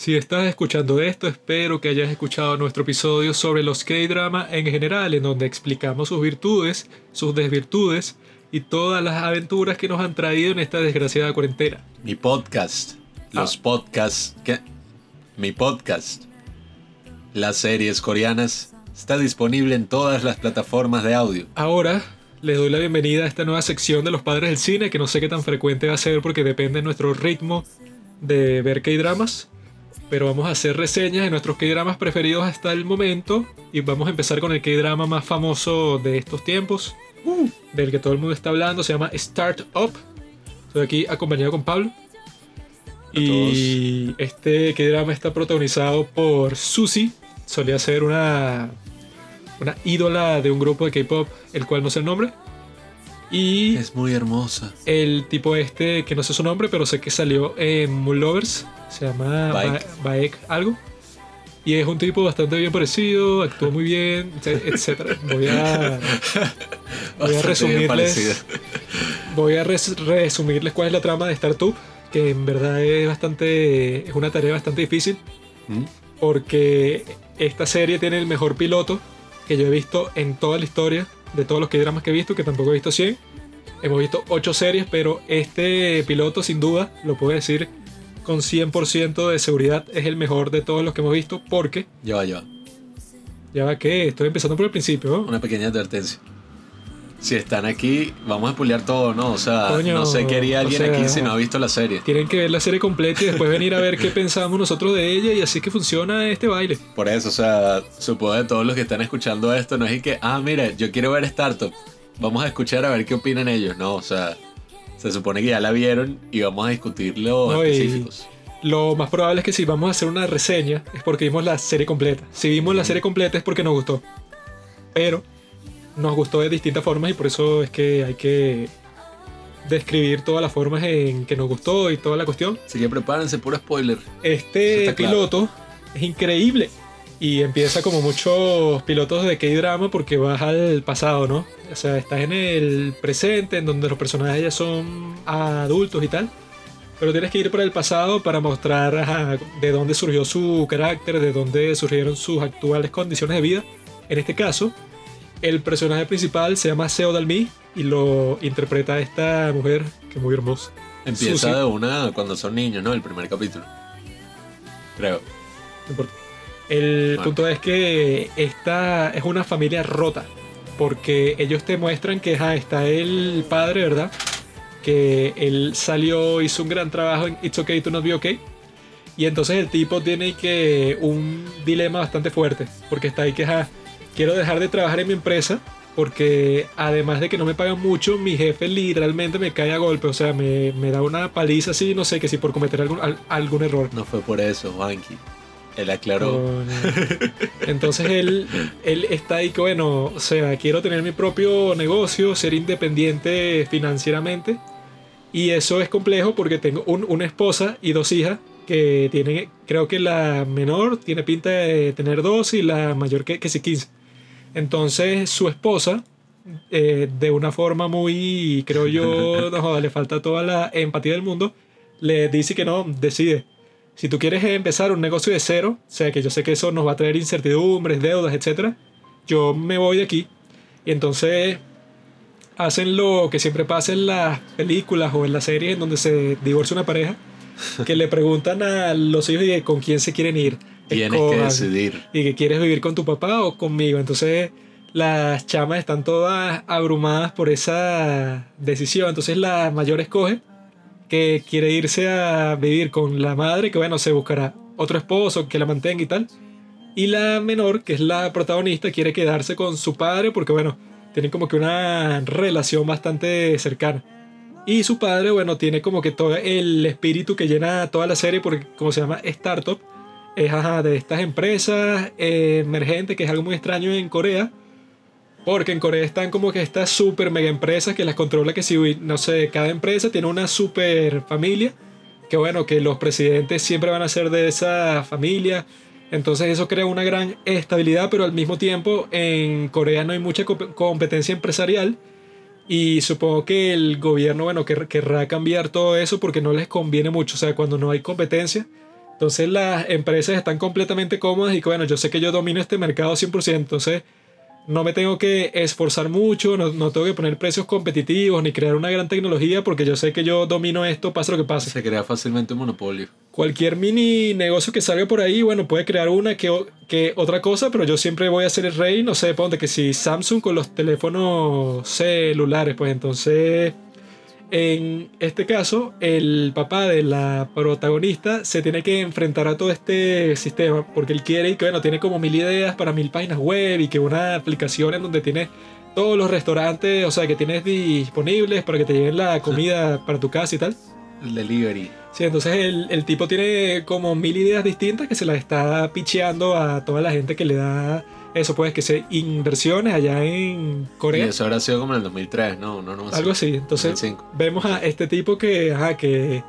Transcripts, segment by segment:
Si estás escuchando esto, espero que hayas escuchado nuestro episodio sobre los K-drama en general, en donde explicamos sus virtudes, sus desvirtudes y todas las aventuras que nos han traído en esta desgraciada cuarentena. Mi podcast, los Ah. podcasts, que mi podcast, las series coreanas, está disponible en todas las plataformas de audio. Ahora les doy la bienvenida a esta nueva sección de los padres del cine, que no sé qué tan frecuente va a ser porque depende de nuestro ritmo de ver K-dramas. Pero vamos a hacer reseñas de nuestros K-dramas preferidos hasta el momento. Y vamos a empezar con el K-drama más famoso de estos tiempos, del que todo el mundo está hablando. Se llama Start Up. Estoy aquí acompañado con Pablo. Y este K-drama está protagonizado por Susie. Solía ser una, una ídola de un grupo de K-pop, el cual no sé el nombre. Y Es muy hermosa. el tipo este, que no sé su nombre, pero sé que salió en Moon Lovers, se llama Baek. Ba- Baek algo. Y es un tipo bastante bien parecido, actúa muy bien, etc. Voy a, voy a resumirles, voy a res- resumirles cuál es la trama de Startup, que en verdad es bastante, es una tarea bastante difícil, ¿Mm? porque esta serie tiene el mejor piloto que yo he visto en toda la historia de todos los dramas que he visto, que tampoco he visto 100. Hemos visto 8 series, pero este piloto sin duda, lo puedo decir con 100% de seguridad, es el mejor de todos los que hemos visto, porque Ya va, ya va. ya va que estoy empezando por el principio, ¿no? Una pequeña advertencia. Si están aquí, vamos a spoilear todo, ¿no? O sea, Coño, no sé qué haría o alguien sea- aquí si no ha visto la serie. Tienen que ver la serie completa y después venir a ver qué pensamos nosotros de ella y así que funciona este baile. Por eso, o sea, supongo que todos los que están escuchando esto no es que, ah, mira, yo quiero ver Startup. Vamos a escuchar a ver qué opinan ellos. No, o sea, se supone que ya la vieron y vamos a discutir los No, específicos. Lo más probable es que si vamos a hacer una reseña es porque vimos la serie completa. Si vimos la serie completa es porque nos gustó. Pero nos gustó de distintas formas y por eso es que hay que describir todas las formas en que nos gustó y toda la cuestión. Así que prepárense, puro spoiler. Este claro. piloto es increíble y empieza como muchos pilotos de K-drama porque vas al pasado, ¿no? O sea, estás en el presente, en donde los personajes ya son adultos y tal. Pero tienes que ir para el pasado para mostrar ajá, de dónde surgió su carácter, de dónde surgieron sus actuales condiciones de vida. En este caso, el personaje principal se llama Seo Dalmi y lo interpreta esta mujer que es muy hermosa. Empieza de una cuando son niños, ¿no? El primer capítulo. Creo. No importa. El Bueno. punto es que esta es una familia rota. Porque ellos te muestran que ajá, está el padre, ¿verdad? Que él salió, hizo un gran trabajo en It's Okay to Not Be Okay. Y entonces el tipo tiene que un dilema bastante fuerte. Porque está ahí que, ajá, quiero dejar de trabajar en mi empresa. Porque además de que no me pagan mucho, mi jefe literalmente me cae a golpe. O sea, me, me da una paliza así, no sé, que si por cometer algún, al- algún error. No fue por eso, Juanqui. Él aclaró. Coño. Entonces él, él está ahí que, bueno, o sea, quiero tener mi propio negocio, ser independiente financieramente. Y eso es complejo porque tengo un- una esposa y dos hijas que tienen, creo que la menor tiene pinta de tener dos y la mayor que, que sí 15. Entonces su esposa, eh, de una forma muy, creo yo, no joda, le falta toda la empatía del mundo, le dice que no, decide. Si tú quieres empezar un negocio de cero, o sea que yo sé que eso nos va a traer incertidumbres, deudas, etc. Yo me voy de aquí. Y entonces hacen lo que siempre pasa en las películas o en las series en donde se divorcia una pareja, que le preguntan a los hijos de con quién se quieren ir. Tienes que decidir. Y que quieres vivir con tu papá o conmigo. Entonces las chamas están todas abrumadas por esa decisión. Entonces la mayor escoge que quiere irse a vivir con la madre, que bueno, se buscará otro esposo que la mantenga y tal. Y la menor, que es la protagonista, quiere quedarse con su padre porque bueno, tienen como que una relación bastante cercana. Y su padre, bueno, tiene como que todo el espíritu que llena toda la serie porque como se llama Startup, es ajá, de estas empresas eh, emergentes, que es algo muy extraño en Corea. Porque en Corea están como que estas super mega empresas que las controla que si, no sé, cada empresa tiene una super familia. Que bueno, que los presidentes siempre van a ser de esa familia. Entonces eso crea una gran estabilidad, pero al mismo tiempo en Corea no hay mucha comp- competencia empresarial. Y supongo que el gobierno, bueno, quer- querrá cambiar todo eso porque no les conviene mucho. O sea, cuando no hay competencia, Entonces las empresas están completamente cómodas y que bueno, yo sé que yo domino este mercado 100%, entonces no me tengo que esforzar mucho, no, no, tengo que poner precios competitivos ni crear una gran tecnología porque yo sé que yo domino esto, pase lo que pase. Se crea fácilmente un monopolio. Cualquier mini negocio que salga por ahí, bueno, puede crear una que, que otra cosa, pero yo siempre voy a ser el rey, no sé, ponte que si Samsung con los teléfonos celulares, pues entonces en este caso, el papá de la protagonista se tiene que enfrentar a todo este sistema porque él quiere y que, bueno, tiene como mil ideas para mil páginas web y que una aplicación en donde tiene todos los restaurantes, o sea, que tienes disponibles para que te lleven la comida para tu casa y tal. El delivery. Sí, entonces el, el tipo tiene como mil ideas distintas que se las está picheando a toda la gente que le da eso puede que sea inversiones allá en Corea. Y eso habrá sido como en el 2003, ¿no? no, no Algo así. Entonces vemos a este tipo que, ajá, que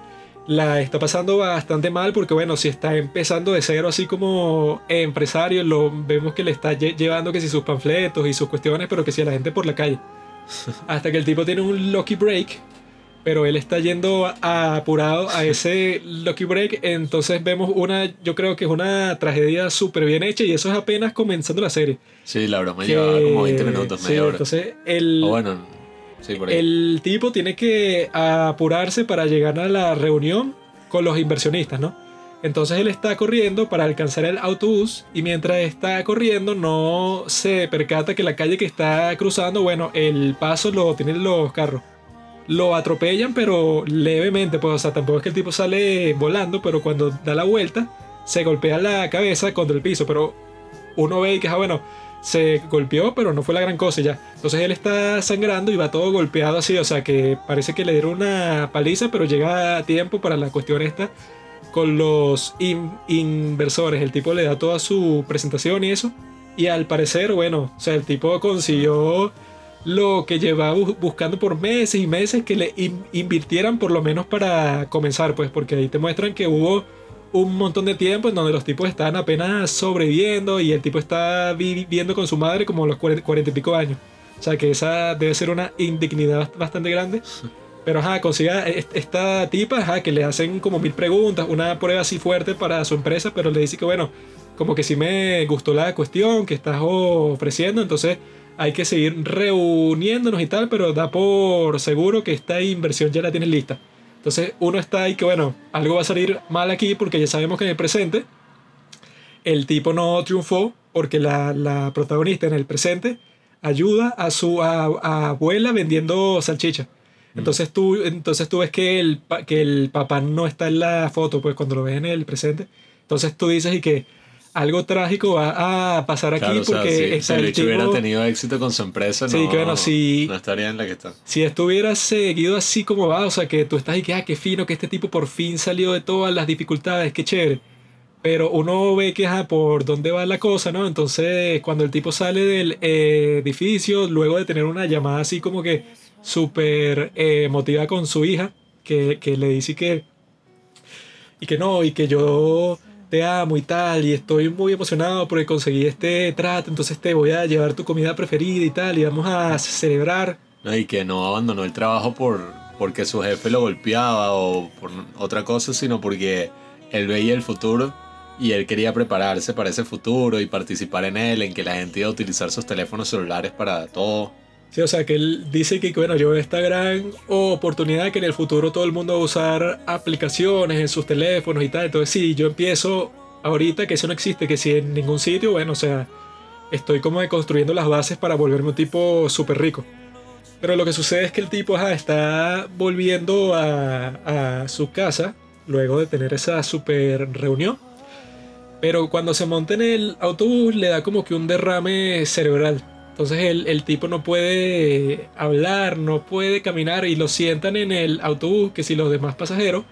la está pasando bastante mal porque bueno, si está empezando de cero así como empresario, lo vemos que le está llevando que si sus panfletos y sus cuestiones, pero que si a la gente por la calle. Hasta que el tipo tiene un lucky break pero él está yendo apurado a ese Lucky Break. Entonces vemos una, yo creo que es una tragedia súper bien hecha y eso es apenas comenzando la serie. Sí, la broma lleva como 20 minutos, media hora. Entonces el, bueno, sí, por ahí. el tipo tiene que apurarse para llegar a la reunión con los inversionistas, ¿no? Entonces él está corriendo para alcanzar el autobús y mientras está corriendo no se percata que la calle que está cruzando, bueno, el paso lo tienen los carros lo atropellan, pero levemente, pues, o sea, tampoco es que el tipo sale volando, pero cuando da la vuelta, se golpea la cabeza contra el piso, pero uno ve que, ah, bueno, se golpeó, pero no fue la gran cosa ya. Entonces él está sangrando y va todo golpeado así, o sea, que parece que le dieron una paliza, pero llega a tiempo para la cuestión esta con los inversores. El tipo le da toda su presentación y eso. Y al parecer, bueno, o sea, el tipo consiguió lo que llevaba buscando por meses y meses que le invirtieran por lo menos para comenzar, pues porque ahí te muestran que hubo un montón de tiempo en donde los tipos están apenas sobreviviendo y el tipo está viviendo con su madre como los cuarenta y pico años. O sea que esa debe ser una indignidad bastante grande. Pero ajá, consiga esta tipa, ajá, que le hacen como mil preguntas, una prueba así fuerte para su empresa, pero le dice que bueno, como que si me gustó la cuestión que estás ofreciendo, entonces hay que seguir reuniéndonos y tal, pero da por seguro que esta inversión ya la tienes lista. Entonces uno está ahí que bueno, algo va a salir mal aquí porque ya sabemos que en el presente el tipo no triunfó porque la, protagonista en el presente ayuda a su abuela vendiendo salchicha. Mm. Entonces tú, entonces tú ves que el, que el papá no está en la foto, pues cuando lo ves en el presente. Entonces tú dices y que algo trágico va a pasar aquí porque si, el hubiera tenido éxito con su empresa, no, no estaría en la que está. Si esto hubiera seguido así como va, o sea, que tú estás y que, ah, qué fino que este tipo por fin salió de todas las dificultades, qué chévere. Pero uno ve que, ah, por dónde va la cosa, ¿no? Entonces, cuando el tipo sale del edificio, luego de tener una llamada así como que súper eh, emotiva con su hija, que, que le dice que... Y que no, y que yo te amo y tal, y estoy muy emocionado porque conseguí este trato, entonces te voy a llevar tu comida preferida y tal, y vamos a celebrar. y que no abandonó el trabajo por porque su jefe lo golpeaba o por otra cosa, sino porque él veía el futuro y él quería prepararse para ese futuro y participar en él, en que la gente iba a utilizar sus teléfonos celulares para todo. Sí, o sea, que él dice que, bueno, yo veo esta gran oportunidad que en el futuro todo el mundo va a usar aplicaciones en sus teléfonos y tal. Entonces, sí, yo empiezo ahorita que eso no existe, que si en ningún sitio, bueno, o sea, estoy como construyendo las bases para volverme un tipo súper rico. Pero lo que sucede es que el tipo está volviendo a, a su casa luego de tener esa super reunión. Pero cuando se monta en el autobús le da como que un derrame cerebral. Entonces el, tipo no puede hablar, no puede caminar y lo sientan en el autobús, que si los demás pasajeros,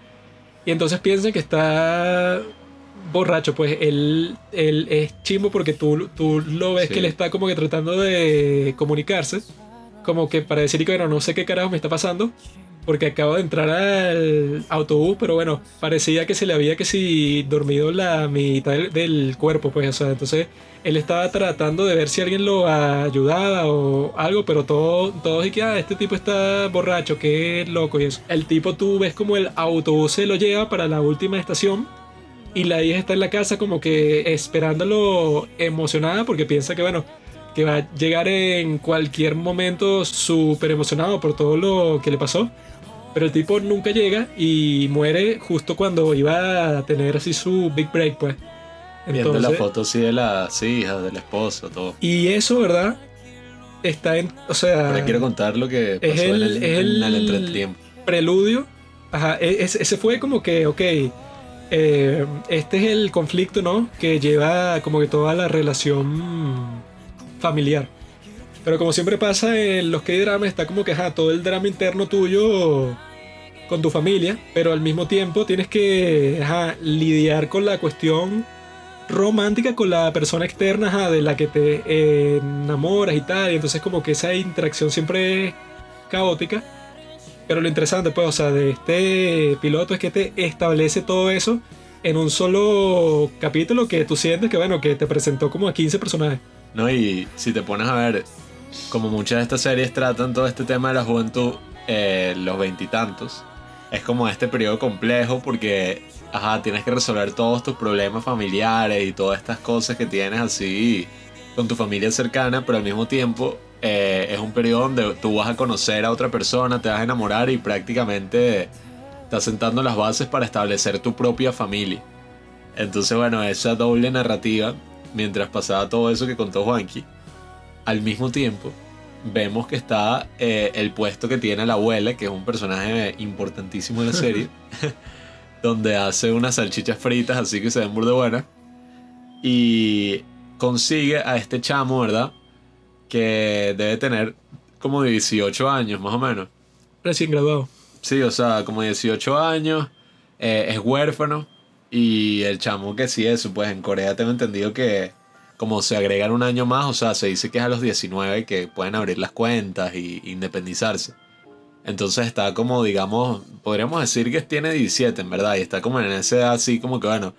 y entonces piensan que está borracho, pues él, él es chimbo porque tú, tú lo ves que él está como que tratando de comunicarse, como que para decir que bueno, no sé qué carajo me está pasando, porque acabo de entrar al autobús, pero bueno, parecía que se le había que si dormido la mitad del, cuerpo, pues, o sea, entonces él estaba tratando de ver si alguien lo ayudaba o algo, pero todo, todos y que, ah, este tipo está borracho, qué loco y eso. El tipo tú ves como el autobús se lo lleva para la última estación Y la hija está en la casa como que esperándolo emocionada porque piensa que, bueno, que va a llegar en cualquier momento súper emocionado por todo lo que le pasó. Pero el tipo nunca llega y muere justo cuando iba a tener así su big break, pues. Viendo la foto así de las hijas, del esposo, todo. Y eso, ¿verdad? Está en. O sea. Ahora quiero contar lo que pasó es el, en, el, el en el entretiempo. preludio. Ajá, e- ese, ese fue como que, ok. eh, este es el conflicto, ¿no? Que lleva como que toda la relación familiar. Pero como siempre pasa en los K-dramas, está como que, ajá, todo el drama interno tuyo con tu familia, pero al mismo tiempo tienes que lidiar con la cuestión romántica con la persona externa de la que te eh, enamoras y tal, y entonces como que esa interacción siempre es caótica. Pero lo interesante, pues, o sea, de este piloto es que te establece todo eso en un solo capítulo que tú sientes que, bueno, que te presentó como a 15 personajes. No, y si te pones a ver, como muchas de estas series tratan todo este tema de la juventud, eh, los veintitantos, es como este periodo complejo porque, ajá, tienes que resolver todos tus problemas familiares y todas estas cosas que tienes así con tu familia cercana, pero al mismo tiempo eh, es un periodo donde tú vas a conocer a otra persona, te vas a enamorar y prácticamente estás sentando las bases para establecer tu propia familia. Entonces, bueno, esa doble narrativa, mientras pasaba todo eso que contó Juanqui, al mismo tiempo vemos que está eh, el puesto que tiene la abuela, que es un personaje importantísimo en la serie, donde hace unas salchichas fritas así que se ven burda buenas, y consigue a este chamo, ¿verdad? Que debe tener como 18 años más o menos. Recién graduado. Sí, o sea, como 18 años, eh, es huérfano y el chamo que sí eso, pues en Corea tengo entendido que como se agregan un año más, o sea, se dice que es a los 19 que pueden abrir las cuentas y independizarse. Entonces está como, digamos, podríamos decir que tiene 17, en verdad, y está como en esa edad así como que, bueno,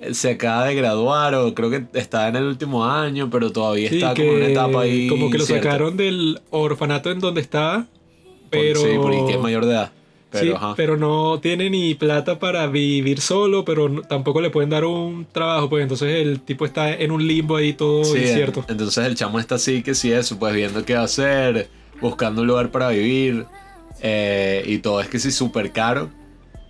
él se acaba de graduar o creo que está en el último año, pero todavía Sí, está que como en una etapa ahí. Como que lo sacaron del orfanato en donde estaba, Por- pero... Sí, porque es mayor de edad. Pero, sí, ajá. pero no tiene ni plata para vivir solo, pero no- tampoco le pueden dar un trabajo, pues entonces el tipo está en un limbo ahí todo Sí, incierto. en- entonces el chamo está así que sí eso, pues viendo qué hacer, buscando un lugar para vivir eh, y todo es que sí súper caro.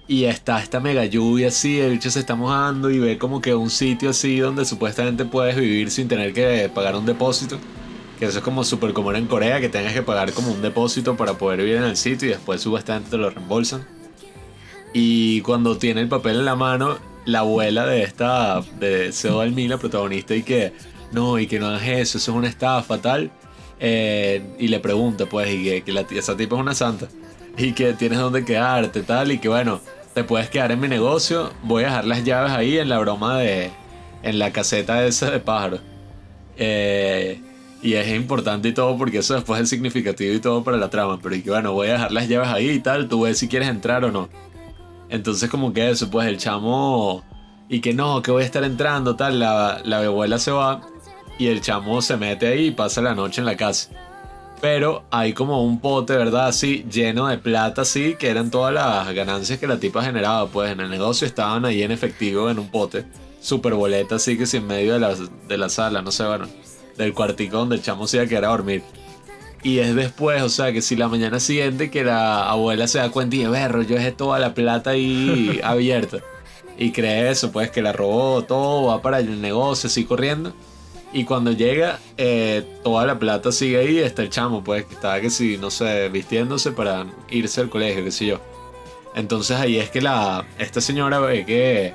Y está esta mega lluvia así, el bicho se está mojando y ve como que un sitio así donde supuestamente puedes vivir sin tener que pagar un depósito. Que eso es como súper común en Corea, que tengas que pagar como un depósito para poder vivir en el sitio y después supuestamente te lo reembolsan. Y cuando tiene el papel en la mano, la abuela de esta, de Seo Dalmi, la protagonista, y que no, y que no hagas eso, eso es una estafa, tal. Eh, y le pregunta, pues, y que, que la, esa tipa es una santa, y que tienes donde quedarte, tal, y que bueno, te puedes quedar en mi negocio, voy a dejar las llaves ahí en la broma de, en la caseta esa de pájaro. Eh, y es importante y todo porque eso después es significativo y todo para la trama, pero y que bueno, voy a dejar las llaves ahí y tal, tú ves si quieres entrar o no. Entonces como que eso, pues el chamo... Y que no, que voy a estar entrando, tal. La, la abuela se va y el chamo se mete ahí y pasa la noche en la casa. Pero hay como un pote, ¿verdad? Así, lleno de plata, así, que eran todas las ganancias que la tipa generaba. Pues en el negocio estaban ahí en efectivo, en un pote. Super boleta, así que si en medio de la, de la sala, no sé, bueno, del cuartico donde el chamo se iba a quedar a dormir. Y es después, o sea, que si la mañana siguiente que la abuela se da cuenta y dice, berro, yo dejé toda la plata ahí abierta. Y cree eso, pues que la robó todo, va para el negocio, así corriendo. Y cuando llega, eh, toda la plata sigue ahí, está el chamo, pues, que estaba que si, no sé, vistiéndose para irse al colegio, qué sé yo. Entonces ahí es que la, esta señora ve que,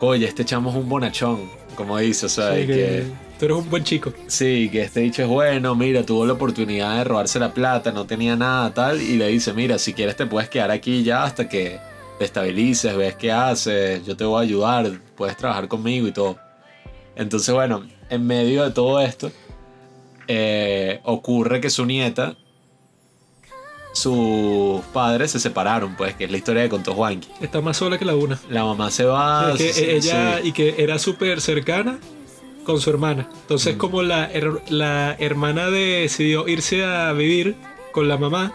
oye, este chamo es un bonachón, como dice, o sea, Sí, y que que tú eres un buen chico. Sí, que este dicho es bueno, mira, tuvo la oportunidad de robarse la plata, no tenía nada tal, y le dice, mira, si quieres te puedes quedar aquí ya hasta que te estabilices, ves qué haces, yo te voy a ayudar, puedes trabajar conmigo y todo. Entonces, bueno, en medio de todo esto, eh, ocurre que su nieta, sus padres se separaron, pues, que es la historia que contó Juanqui. Está más sola que la una. La mamá se va... Que ella sí. y que era súper cercana con su hermana. Entonces, Mm. como la, her- la hermana decidió irse a vivir con la mamá,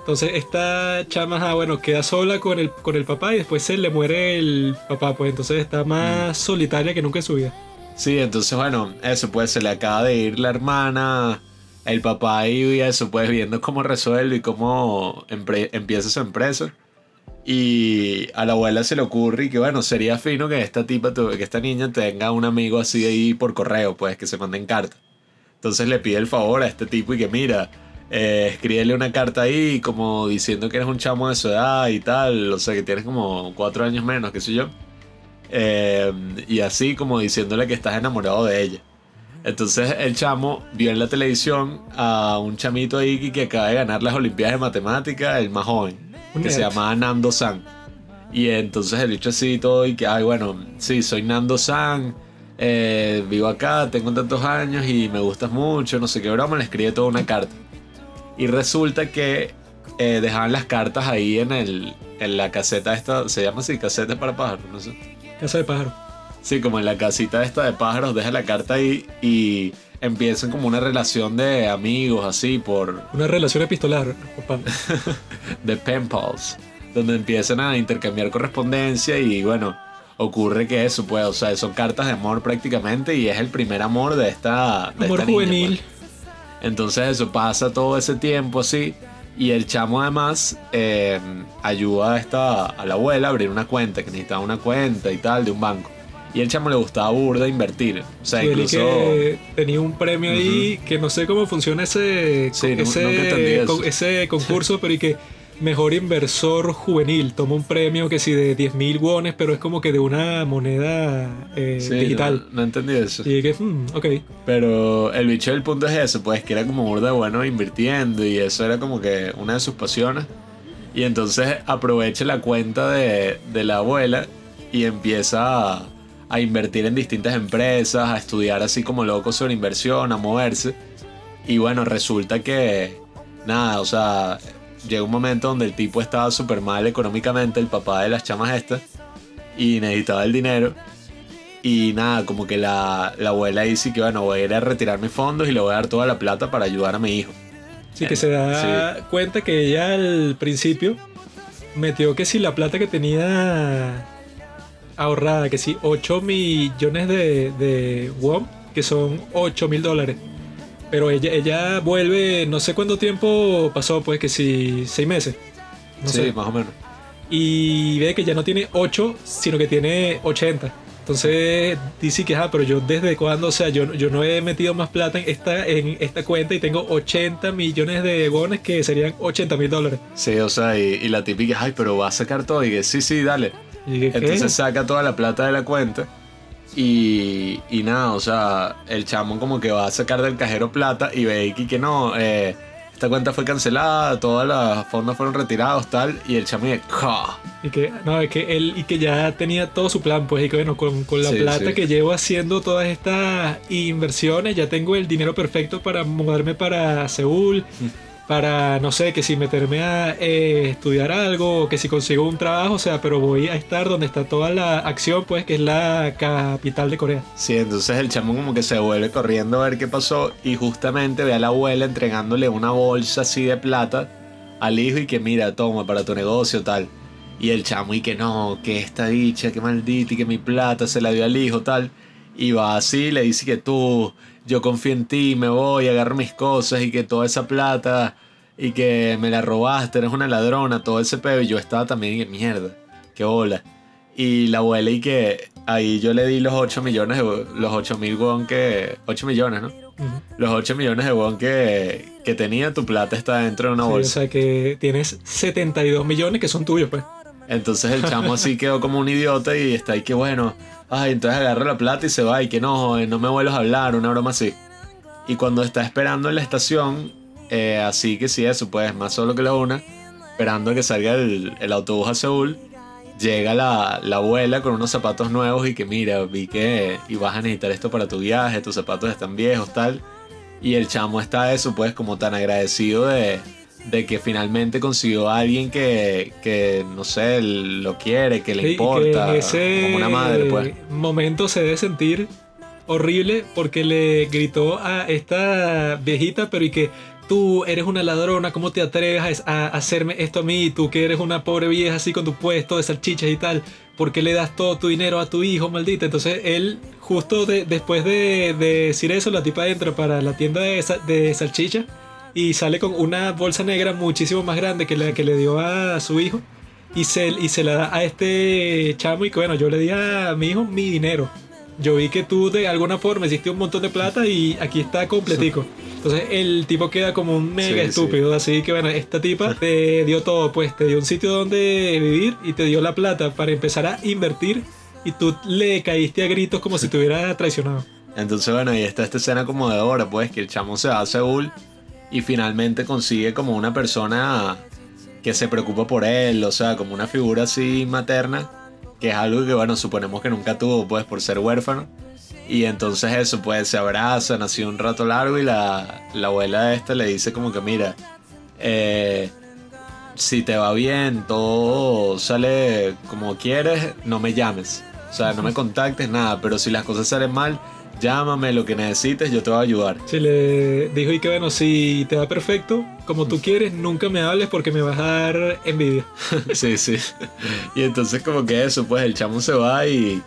Entonces esta chama, ah, bueno, queda sola con el, con el papá y después se le muere el papá, pues entonces está más solitaria que nunca en su vida. Sí, entonces bueno, eso pues se le acaba de ir la hermana, el papá y eso pues viendo cómo resuelve y cómo empieza su empresa. Y a la abuela se le ocurre y que bueno, sería fino que esta tipa, que esta niña tenga un amigo así ahí por correo, pues que se manden cartas. Entonces le pide el favor a este tipo y que mira, eh, una carta ahí como diciendo que eres un chamo de su edad y tal, o sea que tienes como cuatro años menos, qué sé yo. Eh, y así como diciéndole que estás enamorado de ella. Entonces el chamo vio en la televisión a un chamito ahí que- acaba de ganar las Olimpiadas de Matemáticas, el más joven, que se llamaba Nando San. Y entonces el bicho así todo y que, ay, bueno, sí, soy Nando San, eh, vivo acá, tengo tantos años y me gustas mucho, no sé qué broma, le escribe toda una carta. Y resulta que eh, dejaban las cartas ahí en, el, en la caseta esta, se llama así, caseta para pájaros, no sé. Casa de pájaro. Sí, como en la casita esta de pájaros, deja la carta ahí y empiezan como una relación de amigos así por Una relación epistolar, papá. de pen pals, donde empiezan a intercambiar correspondencia y bueno, ocurre que eso, pues, o sea, son cartas de amor prácticamente y es el primer amor de esta, de Amor esta niña, juvenil. pues. Entonces eso pasa todo ese tiempo así y el chamo además eh, ayuda a, esta, a la abuela a abrir una cuenta, que necesitaba una cuenta y tal de un banco. Y el chamo le gustaba burda invertir. O sea, Sí, incluso... que tenía un premio ahí que no sé cómo funciona ese, Sí, ese, con- ese concurso, pero y que mejor inversor juvenil toma un premio que sí de 10 mil wones, pero es como que de una moneda eh, Sí, digital. No, no entendí eso. Y que, hmm, ok. Pero el bicho del punto es eso, pues que era como burda bueno invirtiendo y eso era como que una de sus pasiones. Y entonces aprovecha la cuenta de, de la abuela y empieza a, a invertir en distintas empresas, a estudiar así como loco sobre inversión, a moverse. Y bueno, resulta que nada, o sea, llega un momento donde el tipo estaba súper mal económicamente, el papá de las chamas estas, y necesitaba el dinero. Y nada, como que la, la abuela dice que bueno, voy a ir a retirar mis fondos y le voy a dar toda la plata para ayudar a mi hijo. Sí, que se da cuenta que ella al principio metió que si la plata que tenía ahorrada, que si 8 millones de, de won, que son 8 mil dólares. Pero ella, ella vuelve, no sé cuánto tiempo pasó, pues que si 6 meses. No sí, sé. más o menos. Y ve que ya no tiene 8, sino que tiene 80. Entonces dice que, ah, pero yo desde cuándo, o sea, yo, yo no he metido más plata en esta, en esta cuenta y tengo 80 millones de wones que serían 80 mil dólares. Sí, o sea, y, y la típica, ay, pero va a sacar todo. Y que sí, sí, dale. Entonces saca toda la plata de la cuenta. Y, y nada, o sea, el chamo como que va a sacar del cajero plata y ve que, que no, eh, esta cuenta fue cancelada, todos los fondos fueron retirados, tal. Y el chamo dice, "Ja". Y que, no, es que él y que ya tenía todo su plan, pues, y que bueno, con, con la Sí, plata sí. que llevo haciendo todas estas inversiones, ya tengo el dinero perfecto para mudarme para Seúl, para, no sé, que si meterme a eh, estudiar algo, que si consigo un trabajo, o sea, pero voy a estar donde está toda la acción, pues, que es la capital de Corea. Sí, entonces el chamo como que se vuelve corriendo a ver qué pasó y justamente ve a la abuela entregándole una bolsa así de plata al hijo y que mira, toma para tu negocio tal. Y el chamo y que no, que esta dicha, que maldita y que mi plata se la dio al hijo tal. Y va así, le dice que tú, yo confío en ti, me voy, agarro mis cosas y que toda esa plata y que me la robaste, eres una ladrona, todo ese pedo. Y yo estaba también mierda, qué bola. Y la abuela y que ahí yo le di los 8 millones, de, los 8 mil won que... 8 millones, ¿no? Ujú. Los 8 millones de won que, que tenía, tu plata está dentro de una Sí, o bolsa. sea, que tienes 72 millones que son tuyos, pues. Entonces el chamo así quedó como un idiota y está ahí que bueno, ay, entonces agarra la plata y se va y que no, joven, no me vuelvas a hablar, una broma así. Y cuando está esperando en la estación, eh, así que sí, eso pues, más solo que la una, esperando a que salga el, el autobús a Seúl, llega la, la abuela con unos zapatos nuevos y que mira, vi que ibas a necesitar esto para tu viaje, tus zapatos están viejos, tal. Y el chamo está eso, pues, como tan agradecido de, de que finalmente consiguió a alguien que, que no sé, lo quiere, que le Sí, y que importa, en ese como una madre, pues. momento se debe sentir horrible porque le gritó a esta viejita, pero y que tú eres una ladrona, ¿cómo te atreves a, hacerme esto a mí? Tú que eres una pobre vieja así con tu puesto de salchichas y tal, ¿por qué le das todo tu dinero a tu hijo, maldita? Entonces él, justo de- después de, de decir eso, la tipa entra para la tienda de, de salchicha y sale con una bolsa negra muchísimo más grande que la que le dio a su hijo y se, y se la da a este chamo y que bueno, yo le di a mi hijo mi dinero. Yo vi que tú de alguna forma hiciste un montón de plata y aquí está completico. Entonces el tipo queda como un mega Sí, sí. estúpido. Así que bueno, esta tipa te dio todo, pues te dio un sitio donde vivir y te dio la plata para empezar a invertir y tú le caíste a gritos como si te hubiera traicionado. Entonces, bueno, y está esta escena como de ahora, pues, que el chamo se va a Seúl y finalmente consigue como una persona que se preocupa por él, o sea, como una figura así materna, que es algo que, bueno, suponemos que nunca tuvo, pues, por ser huérfano. Y entonces eso, pues, se abrazan así un rato largo y la, la abuela de esta le dice como que, mira, eh, si te va bien, todo sale como quieres, no me llames. O sea, no me contactes, nada, pero si las cosas salen mal, llámame, lo que necesites, yo te voy a ayudar. Se le dijo y que bueno, si te va perfecto, como tú quieres, nunca me hables porque me vas a dar envidia. Sí, sí. Y entonces como que eso, pues el chamo se va y,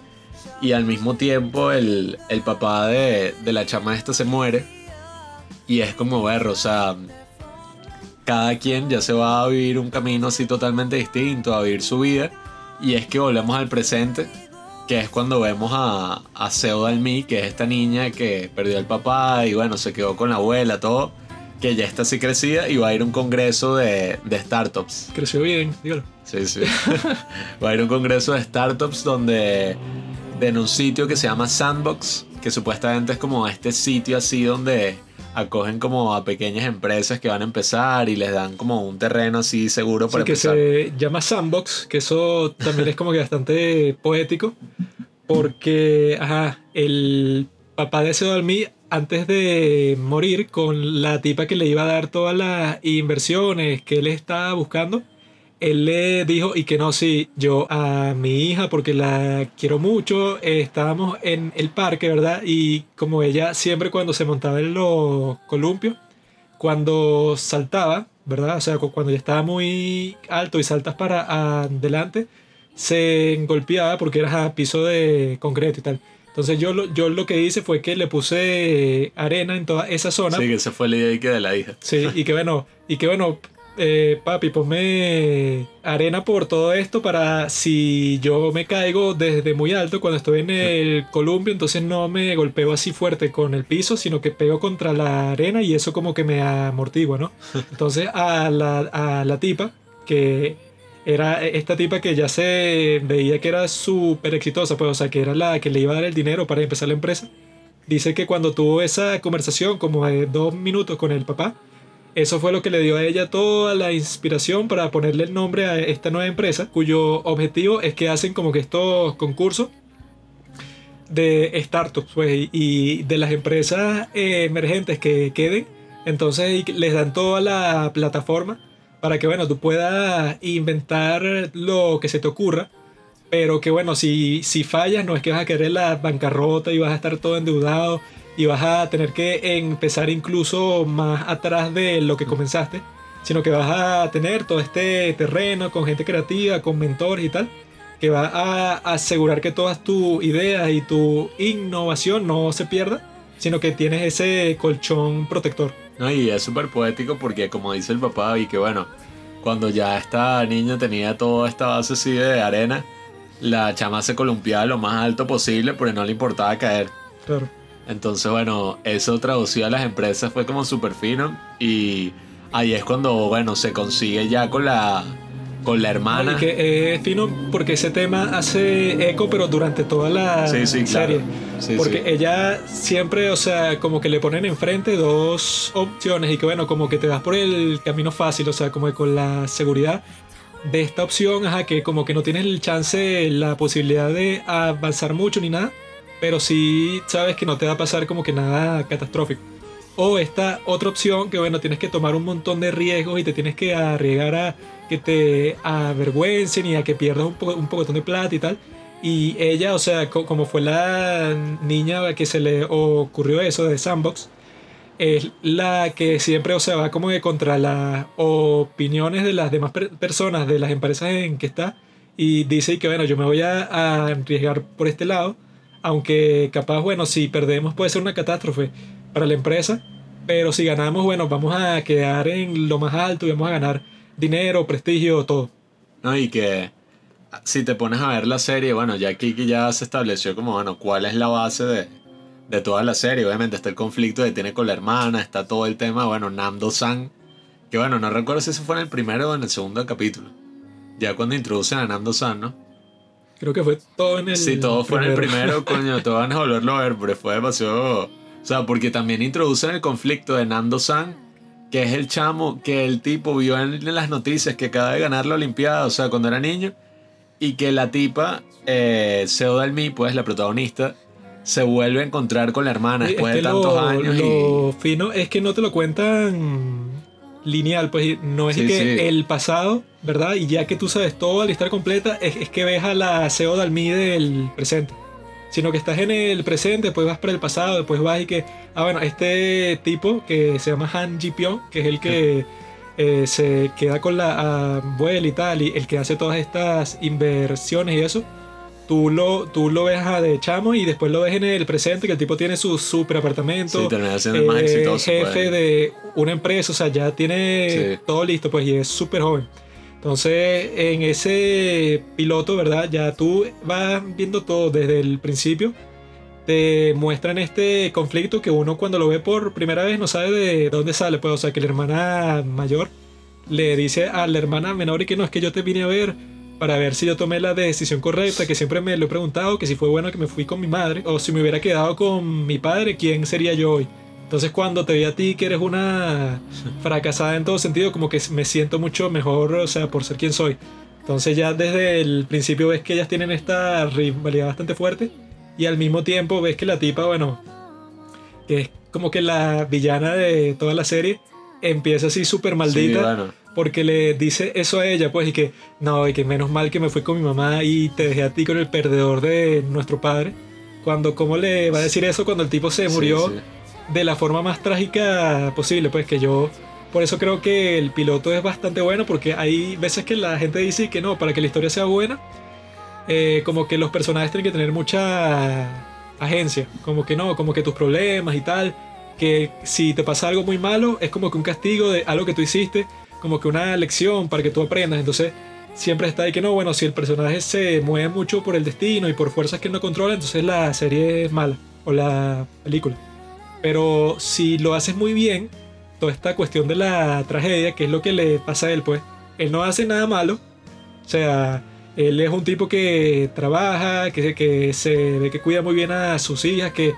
y al mismo tiempo el, el papá de, de la chama esta se muere. Y es como ver, o sea, cada quien ya se va a vivir un camino así totalmente distinto, a vivir su vida. Y es que volvemos al presente, que es cuando vemos a, a Seo Dalmi, que es esta niña que perdió al papá y bueno, se quedó con la abuela, todo. Que ya está así crecida y va a ir a un congreso de, de startups. Creció bien, dígalo. Sí, sí. Va a ir a un congreso de startups donde. De en un sitio que se llama Sandbox, que supuestamente es como este sitio así donde acogen como a pequeñas empresas que van a empezar y les dan como un terreno así seguro para Sí, que empezar. se llama Sandbox, que eso también es como que bastante poético, porque, ajá, el papá de ese Dalmí, antes de morir, con la tipa que le iba a dar todas las inversiones que él estaba buscando, él le dijo, y que no, sí, yo a mi hija, porque la quiero mucho, eh, estábamos en el parque, ¿verdad? Y como ella siempre cuando se montaba en los columpios, cuando saltaba, ¿verdad? O sea, cu- cuando ya estaba muy alto y saltas para adelante, se golpeaba porque era a piso de concreto y tal. Entonces yo lo, yo lo que hice fue que le puse arena en toda esa zona. Sí, que esa fue la idea que de la hija. Sí, y que bueno, y que bueno, eh, papi, ponme arena por todo esto para si yo me caigo desde muy alto cuando estoy en el columpio, entonces no me golpeo así fuerte con el piso, sino que pego contra la arena y eso como que me amortigua, ¿no? Entonces a la, a la tipa, que era esta tipa que ya se veía que era súper exitosa, pues, o sea, que era la que le iba a dar el dinero para empezar la empresa. Dice que cuando tuvo esa conversación, como de dos minutos con el papá, eso fue lo que le dio a ella toda la inspiración para ponerle el nombre a esta nueva empresa, cuyo objetivo es que hacen como que estos concursos de startups pues, y- de las empresas eh, emergentes que queden. Entonces les dan toda la plataforma para que bueno, tú puedas inventar lo que se te ocurra. Pero que bueno, si, si fallas no es que vas a querer la bancarrota y vas a estar todo endeudado y vas a tener que empezar incluso más atrás de lo que comenzaste, sino que vas a tener todo este terreno con gente creativa, con mentores y tal, que va a asegurar que todas tus ideas y tu innovación no se pierda, sino que tienes ese colchón protector. No, y es súper poético porque como dice el papá, y que bueno, cuando ya esta niña tenía toda esta base así de arena, la chama se columpiaba lo más alto posible porque no le importaba caer. Claro. Entonces, bueno, eso traducido a las empresas fue como súper fino y ahí es cuando, bueno, se consigue ya con la, con la hermana. Y que es fino porque ese tema hace eco, pero durante toda la Sí, sí, claro. serie. Sí, porque ella siempre, o sea, como que le ponen enfrente dos opciones y que bueno, como que te das por el camino fácil, o sea, como que con la seguridad de esta opción, ajá, que como que no tienes el chance, la posibilidad de avanzar mucho ni nada, pero sí sabes que no te va a pasar como que nada catastrófico. O esta otra opción que bueno, tienes que tomar un montón de riesgos y te tienes que arriesgar a que te avergüencen y a que pierdas un, po un de plata y tal. Y ella, o sea, co- como fue la niña que se le ocurrió eso de Sandbox, es la que siempre, o sea, va como que contra las opiniones de las demás per- personas de las empresas en que está y dice que, bueno, yo me voy a, a arriesgar por este lado, aunque capaz, bueno, si perdemos puede ser una catástrofe para la empresa, pero si ganamos, bueno, vamos a quedar en lo más alto y vamos a ganar dinero, prestigio, todo. ¿no? Y que si te pones a ver la serie, bueno, ya que ya se estableció como, bueno, cuál es la base de, de toda la serie. Obviamente está el conflicto que tiene con la hermana, está todo el tema, bueno, Nando-san, que bueno, no recuerdo si eso fue en el primero o en el segundo capítulo. Ya cuando introducen a Nando-san, ¿no? Creo que fue todo en el. Sí, todo fue en el primero, coño, te van a volverlo a ver, pero fue demasiado... O sea, porque también introducen el conflicto de Nando-san, que es el chamo que el tipo vio en, en las noticias que acaba de ganar la Olimpiada, o sea, cuando era niño, y que la tipa, eh, Seo Dalmi, pues la protagonista, se vuelve a encontrar con la hermana Sí, después es de que tantos lo, años. lo fino es que no te lo cuentan lineal, pues no es Sí, que sí. el pasado, ¿verdad? Y ya que tú sabes toda la historia completa, es, es que ves a la CEO Dalmi del presente. Sino que estás en el presente, después vas para el pasado, después vas y que, ah, bueno, este tipo que se llama Han Ji Pyong, que es el que eh, se queda con la abuela y tal, y el que hace todas estas inversiones y eso, tú lo, tú lo ves a de chamo y después lo ves en el presente, que el tipo tiene su super apartamento. Sí, termina siendo el más eh, exitoso. jefe pues. de una empresa, o sea, ya tiene Sí. todo listo, pues, y es súper joven. Entonces, en ese piloto, ¿verdad? Ya tú vas viendo todo desde el principio. Te muestran este conflicto que uno cuando lo ve por primera vez no sabe de dónde sale, pues, o sea, que la hermana mayor le dice a la hermana menor y que no, es que yo te vine a ver para ver si yo tomé la decisión correcta, que siempre me lo he preguntado, que si fue bueno que me fui con mi madre, o si me hubiera quedado con mi padre, ¿quién sería yo hoy? Entonces cuando te vi a ti que eres una fracasada en todo sentido, como que me siento mucho mejor, o sea, por ser quien soy. Entonces ya desde el principio ves que ellas tienen esta rivalidad bastante fuerte y al mismo tiempo ves que la tipa, bueno, que es como que la villana de toda la serie, empieza así súper maldita Sí, bueno. Porque le dice eso a ella, pues, y que no, y que menos mal que me fui con mi mamá y te dejé a ti con el perdedor de nuestro padre. Cuando, ¿cómo le va a decir eso cuando el tipo se Sí, murió sí. de la forma más trágica posible? Pues que yo, por eso creo que el piloto es bastante bueno, porque hay veces que la gente dice que no, para que la historia sea buena, eh, como que los personajes tienen que tener mucha agencia, como que no, como que tus problemas y tal, que si te pasa algo muy malo es como que un castigo de algo que tú hiciste, como que una lección para que tú aprendas, entonces siempre está ahí que no, bueno, si el personaje se mueve mucho por el destino y por fuerzas que él no controla, entonces la serie es mala, o la película. Pero si lo haces muy bien, toda esta cuestión de la tragedia, que es lo que le pasa a él, pues, él no hace nada malo, o sea, él es un tipo que trabaja, que, que se ve que cuida muy bien a sus hijas, que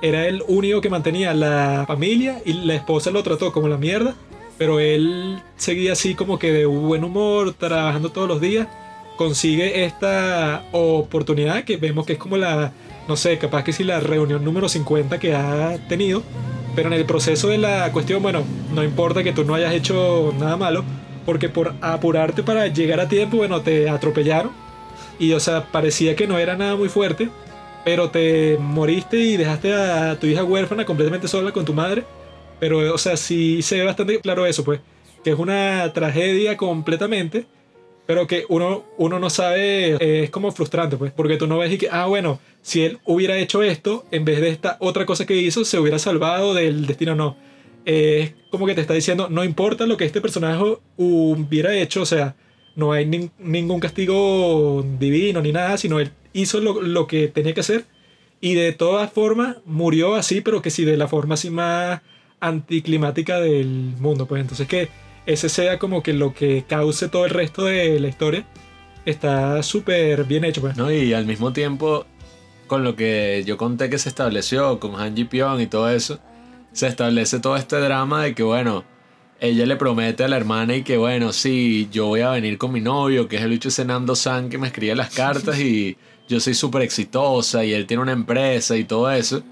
era el único que mantenía la familia y la esposa lo trató como la mierda, pero él seguía así como que de buen humor, trabajando todos los días, consigue esta oportunidad que vemos que es como la, no sé, capaz que si la reunión número 50 que ha tenido, pero en el proceso de la cuestión, bueno, no importa que tú no hayas hecho nada malo, porque por apurarte para llegar a tiempo, bueno, te atropellaron. Y, o sea, parecía que no era nada muy fuerte, pero te moriste y dejaste a tu hija huérfana completamente sola con tu madre. Pero, o sea, sí se ve bastante claro eso, pues, que es una tragedia completamente, pero que uno, uno no sabe, eh, es como frustrante, pues, porque tú no ves y que, ah, bueno, si él hubiera hecho esto, en vez de esta otra cosa que hizo, se hubiera salvado del destino, no. Eh, es como que te está diciendo, no importa lo que este personaje hubiera hecho, o sea, no hay nin- ningún castigo divino ni nada, sino él hizo lo, lo que tenía que hacer y de todas formas murió así, pero que sí de la forma así más anticlimática del mundo, pues entonces que ese sea como que lo que cause todo el resto de la historia está súper bien hecho, pues. ¿no? Y al mismo tiempo, con lo que yo conté que se estableció con Han Ji Pyong y todo eso, se establece todo este drama de que, bueno, ella le promete a la hermana y que, bueno, sí, yo voy a venir con mi novio, que es el bicho Senando San que me escribe las cartas y yo soy súper exitosa y él tiene una empresa y todo eso.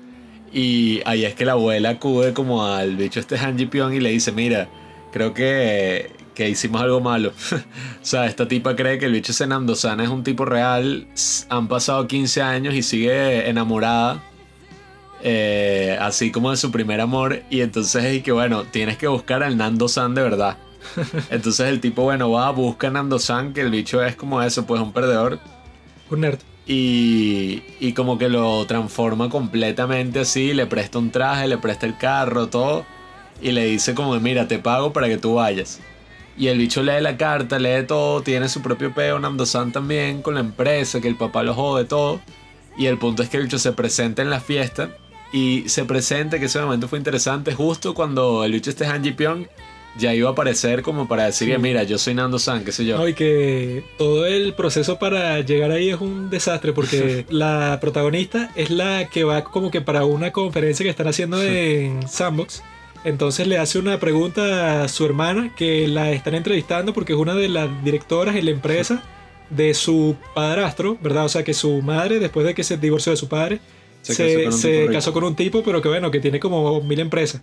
Y ahí es que la abuela acude como al bicho este Han Ji Pyong y le dice, mira, creo que, que hicimos algo malo. o sea, esta tipa cree que el bicho Senando Sana es un tipo real. Han pasado 15 años y sigue enamorada. eh, así como de su primer amor. Y entonces es que, bueno, tienes que buscar al Nando San de verdad. Entonces el tipo, bueno, va, busca a Nando San, que el bicho es como eso, pues un perdedor. Un nerd. Y, y como que lo transforma completamente así, le presta un traje, le presta el carro, todo. Y le dice como, mira, te pago para que tú vayas. Y el bicho lee la carta, lee todo, tiene su propio peo, Nando San también, con la empresa, que el papá lo jode todo. Y el punto es que el bicho se presenta en la fiesta. Y se presenta, que ese momento fue interesante, justo cuando el bicho este Han Ji Pyong ya iba a aparecer como para decir, Sí. mira, yo soy Nando San, qué sé yo. No, y que todo el proceso para llegar ahí es un desastre porque la protagonista es la que va como que para una conferencia que están haciendo en Sandbox. Entonces le hace una pregunta a su hermana que la están entrevistando porque es una de las directoras en la empresa de su padrastro, ¿verdad? O sea que su madre, después de que se divorció de su padre, Se se, casó con se casó con un tipo, pero que bueno, que tiene como mil empresas.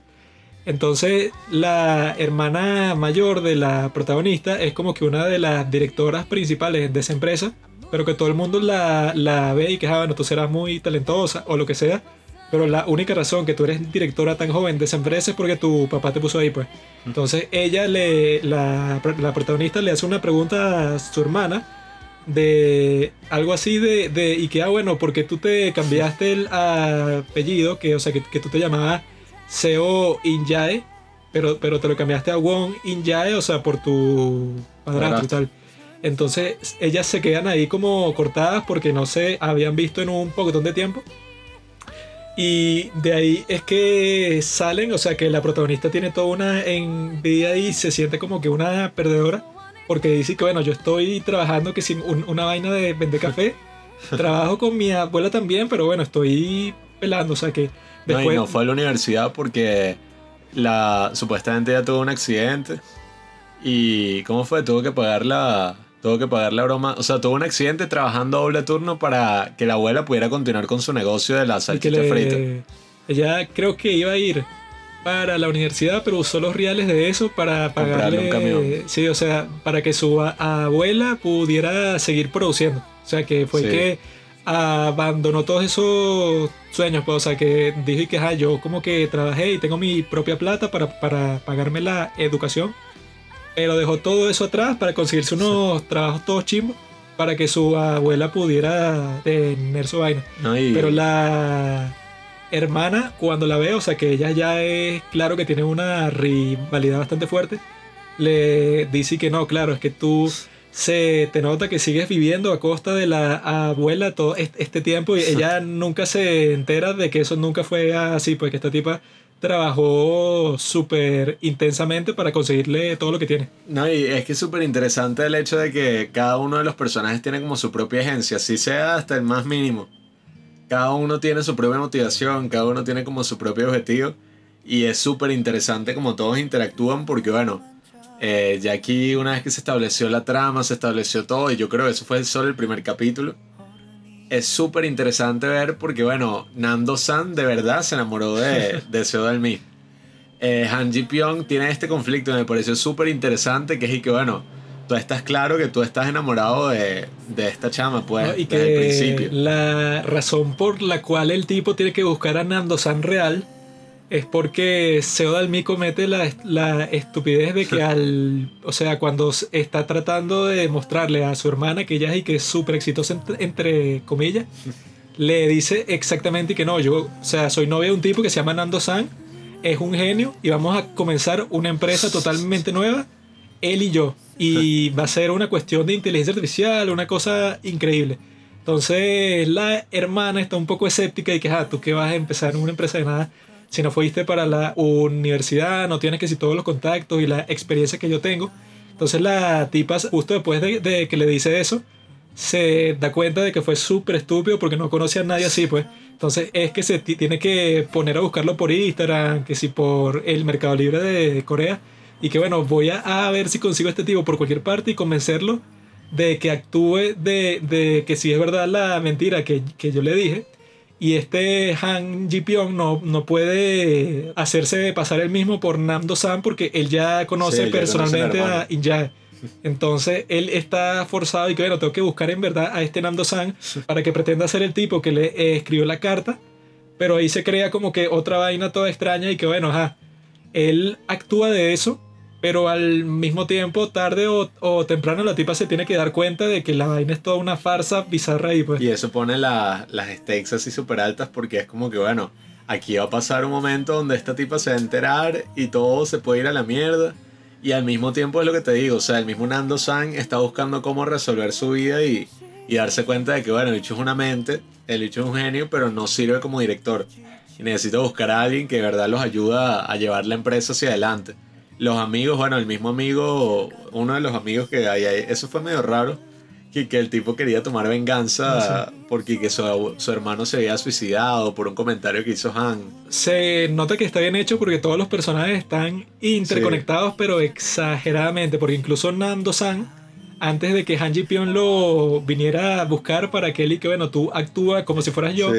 Entonces, la hermana mayor de la protagonista es como que una de las directoras principales de esa empresa, pero que todo el mundo la, la ve y que, ah, bueno, tú serás muy talentosa o lo que sea, pero la única razón que tú eres directora tan joven de esa empresa es porque tu papá te puso ahí, pues. Entonces, ella, le, la, la protagonista, le hace una pregunta a su hermana de algo así de, de y que, ah, bueno, porque tú te cambiaste el apellido, que, o sea, que, que tú te llamabas Seo Injae, pero, pero te lo cambiaste a Won Injae, o sea, por tu padrastro y tal. Entonces, ellas se quedan ahí como cortadas porque no se habían visto en un poquitón de tiempo. Y de ahí es que salen, o sea, que la protagonista tiene toda una envidia y se siente como que una perdedora. Porque dice que, bueno, yo estoy trabajando que sin un- una vaina de vender café. Trabajo con mi abuela también, pero bueno, estoy pelando, o sea que No, y no fue a la universidad porque la, supuestamente ella tuvo un accidente. Y ¿cómo fue? Tuvo que pagar la, tuvo que pagar la broma. O sea, tuvo un accidente trabajando doble turno para que la abuela pudiera continuar con su negocio de la salchicha le- frita. Ella creo que iba a ir para la universidad, pero usó los reales de eso para pagarle un camión. Sí, o sea, para que su a- abuela pudiera seguir produciendo. O sea, que fue Sí. que abandonó todos esos sueños, pues, o sea, que dijo y que "Ah, yo como que trabajé y tengo mi propia plata para, para pagarme la educación, pero dejó todo eso atrás para conseguirse unos trabajos todos chimbos para que su abuela pudiera tener su vaina. ¿no? Y- Pero la hermana, cuando la ve, o sea que ella ya es claro que tiene una rivalidad bastante fuerte, le dice que no, claro, es que tú se te nota que sigues viviendo a costa de la abuela todo est- este tiempo y ella nunca se entera de que eso nunca fue así, pues que esta tipa trabajó súper intensamente para conseguirle todo lo que tiene. No, y es que es súper interesante el hecho de que cada uno de los personajes tiene como su propia agencia, así sea hasta el más mínimo. Cada uno tiene su propia motivación, cada uno tiene como su propio objetivo. Y es súper interesante como todos interactúan porque, bueno, eh, ya aquí una vez que se estableció la trama, se estableció todo, y yo creo que eso fue solo el primer capítulo. Es súper interesante ver porque, bueno, Nando San de verdad se enamoró de, de Seo Dalmi. Eh, Han Ji Pyong tiene este conflicto y me pareció súper interesante que es y que bueno, tú estás claro que tú estás enamorado de, de esta chama pues ¿no? Y desde el principio. la razón por la cual el tipo tiene que buscar a Nando San real es porque Seo Dalmi comete la, la estupidez de que al. O sea, cuando está tratando de mostrarle a su hermana que ella es y que es súper exitosa, entre, entre comillas, le dice exactamente que no, yo, o sea, soy novia de un tipo que se llama Nando San, es un genio y vamos a comenzar una empresa totalmente nueva, él y yo. Y va a ser una cuestión de inteligencia artificial, una cosa increíble. Entonces la hermana está un poco escéptica y que, ah, tú que vas a empezar una empresa de nada si no fuiste para la universidad, no tienes que si todos los contactos y la experiencia que yo tengo. Entonces la tipa, justo después de, que le dice eso, se da cuenta de que fue súper estúpido porque no conoce a nadie así, pues. Entonces es que se ti- tiene que poner a buscarlo por Instagram, que si por el Mercado Libre de Corea. Y que bueno, voy a, ver si consigo este tipo por cualquier parte y convencerlo de que actúe de, de que si es verdad la mentira que, que yo le dije. Y este Han Ji Pyong no, no puede hacerse pasar el mismo por Namdo San porque él ya conoce Sí, él ya personalmente conoce a Injae. Entonces él está forzado y que bueno, tengo que buscar en verdad a este Nando San para que pretenda ser el tipo que le eh, escribió la carta. pero ahí se crea como que otra vaina toda extraña y que bueno, ajá, él actúa de eso, pero al mismo tiempo, tarde o, temprano, la tipa se tiene que dar cuenta de que la vaina es toda una farsa bizarra ahí, pues. Y eso pone las stakes así súper altas porque es como que, bueno, aquí va a pasar un momento donde esta tipa se va a enterar y todo se puede ir a la mierda. Y al mismo tiempo es lo que te digo, o sea, el mismo Nando San está buscando cómo resolver su vida y, y darse cuenta de que, bueno, el bicho es una mente, el bicho es un genio, pero no sirve como director. Y necesita buscar a alguien que de verdad los ayuda a llevar la empresa hacia adelante. Los amigos, bueno, el mismo amigo, uno de los amigos que hay ahí, eso fue medio raro, que, que el tipo quería tomar venganza porque que su, su, hermano se había suicidado por un comentario que hizo Han. Se nota que está bien hecho porque todos los personajes están interconectados, pero exageradamente, porque incluso Nando San antes de que Han Ji Pyong lo viniera a buscar para que él y que, bueno, tú actúa como si fueras yo,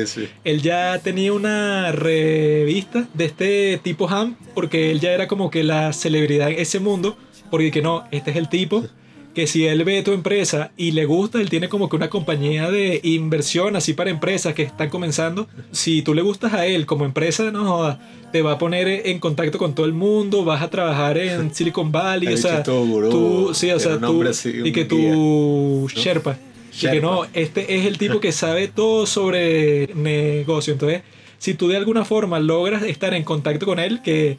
él ya tenía una revista de este tipo Han, porque él ya era como que la celebridad en ese mundo, porque que no, este es el tipo que si él ve tu empresa y le gusta, él tiene como que una compañía de inversión así para empresas que están comenzando. Si tú le gustas a él como empresa, no te va a poner en contacto con todo el mundo, vas a trabajar en Silicon Valley, o sea, tú, sí, o sea, tú, y que tu Sherpa, y que no, este es el tipo que sabe todo sobre negocio. Entonces, si tú de alguna forma logras estar en contacto con él, que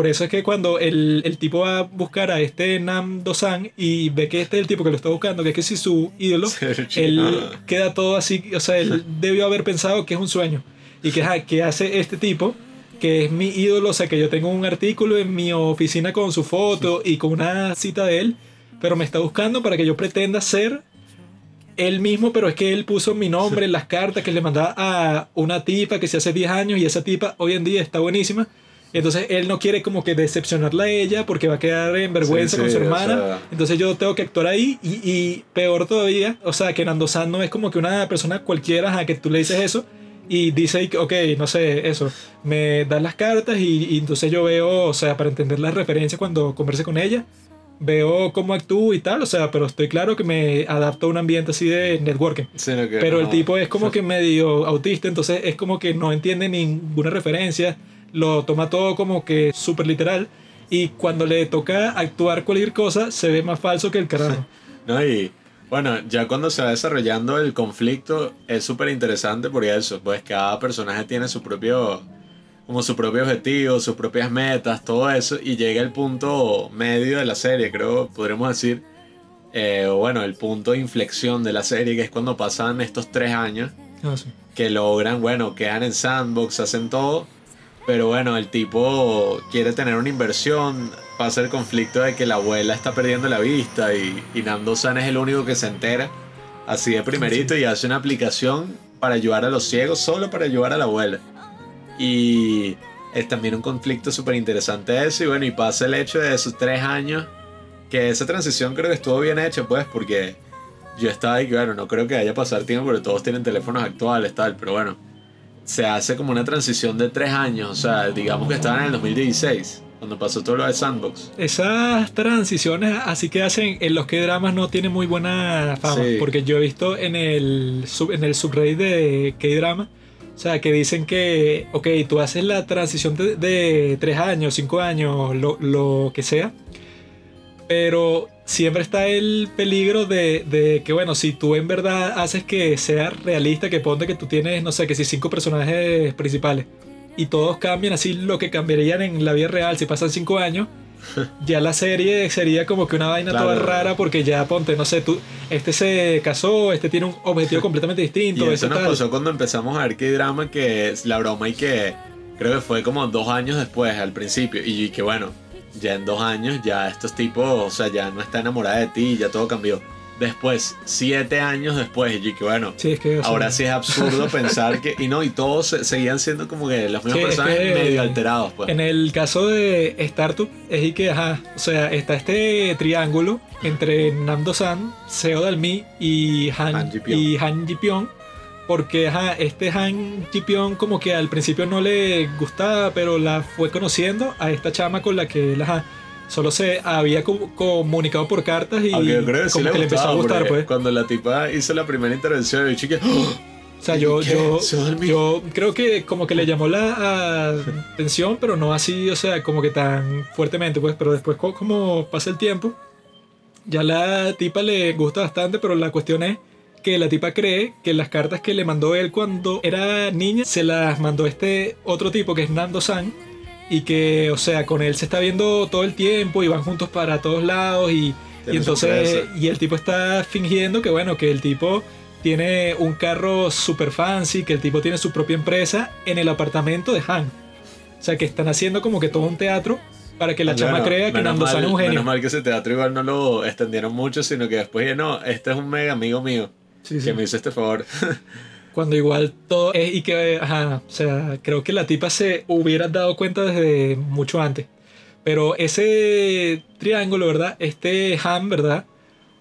por eso es que cuando el, el, tipo va a buscar a este Nam Dosan y ve que este es el tipo que lo está buscando, que es que si su ídolo, él queda todo así, o sea, él debió haber pensado que es un sueño. Y que, ¿qué hace este tipo? Que es mi ídolo, o sea, que yo tengo un artículo en mi oficina con su foto y con una cita de él, pero me está buscando para que yo pretenda ser él mismo, pero es que él puso mi nombre en las cartas que le mandaba a una tipa que se hace 10 años y esa tipa hoy en día está buenísima entonces él no quiere como que decepcionarla a ella porque va a quedar en vergüenza con su hermana. Entonces yo tengo que actuar ahí y, peor todavía, o sea, que Nando San no es como que una persona cualquiera a que tú le dices eso y dice, ok, no sé, eso, me das las cartas y, entonces yo veo, o sea, para entender las referencias cuando converse con ella, veo cómo actúo y tal, o sea, pero estoy claro que me adapto a un ambiente así de networking. pero el tipo es como que medio autista, entonces es como que no entiende ninguna referencia lo toma todo como que súper literal y cuando le toca actuar cualquier cosa se ve más falso que el carajo. no, y bueno, ya cuando se va desarrollando el conflicto es súper interesante porque eso, pues cada personaje tiene su propio como su propio objetivo, sus propias metas, todo eso, y llega el punto medio de la serie, creo, podríamos decir, eh, bueno, el punto de inflexión de la serie, que es cuando pasan estos tres años, ah, que logran, bueno, quedan en sandbox, hacen todo, pero bueno, el tipo quiere tener una inversión, pasa el conflicto de que la abuela está perdiendo la vista y, Nando San es el único que se entera, así de primerito, y hace una aplicación para ayudar a los ciegos, solo para ayudar a la abuela. Y es también un conflicto súper interesante eso, y bueno, y pasa el hecho de esos tres años, que esa transición creo que estuvo bien hecha, pues, porque yo estaba ahí, claro, no creo que haya pasado tiempo, porque todos tienen teléfonos actuales, tal, pero bueno se hace como una transición de tres años, o sea, digamos que estaban en el 2016, cuando pasó todo lo de Sandbox. Esas transiciones así que hacen en los que dramas no tienen muy buena fama, porque yo he visto en el, sub, en el subreddit de K-drama, o sea, que dicen que, ok, tú haces la transición de, de tres años, cinco años, lo, lo que sea, pero siempre está el peligro de, que, bueno, si tú en verdad haces que sea realista, que ponte que tú tienes, no sé, que si cinco personajes principales y todos cambian así lo que cambiarían en la vida real si pasan cinco años, ya la serie sería como que una vaina toda rara porque ya ponte, no sé, tú, este se casó, este tiene un objetivo completamente distinto. Y eso nos pasó cuando empezamos a ver qué drama que es la broma y que creo que fue como dos años después al principio y que bueno ya en dos años, ya estos tipos, o sea, ya no está enamorada de ti, ya todo cambió. Después, siete años después, y que bueno, ahora sí es absurdo pensar que, y no, y todos seguían siendo como que los mismos personajes medio alterados, pues. En el caso de Startup, es y que, ajá, o sea, está este triángulo entre Namdo San, Seo Dalmi y Han, y Han Ji Pyong porque ajá, este Han Ji-pyong como que al principio no le gustaba, pero la fue conociendo a esta chama con la que él ajá, solo se había comunicado por cartas y como que le, empezó a gustar pues. Cuando la tipa hizo la primera intervención, el chique, ¡Oh! O sea, yo, yo, yo creo que como que le llamó la atención, pero no así, o sea, como que tan fuertemente, pues, pero después co- como pasa el tiempo, ya la tipa le gusta bastante, pero la cuestión es que la tipa cree que las cartas que le mandó él cuando era niña se las mandó este otro tipo que es Nando San y que, o sea, con él se está viendo todo el tiempo y van juntos para todos lados y, entonces y el tipo está fingiendo que bueno, que el tipo tiene un carro super fancy, que el tipo tiene su propia empresa en el apartamento de Han. O sea, que están haciendo como que todo un teatro para que la chama crea que Nando San es un genio. Menos mal que ese teatro igual no lo extendieron mucho, sino que después ya no, este es un mega amigo mío Sí, sí. que me hizo este favor. Cuando igual todo es y que, ajá, o sea, creo que la tipa se hubiera dado cuenta desde mucho antes. Pero ese triángulo, ¿verdad? Este Han, ¿verdad?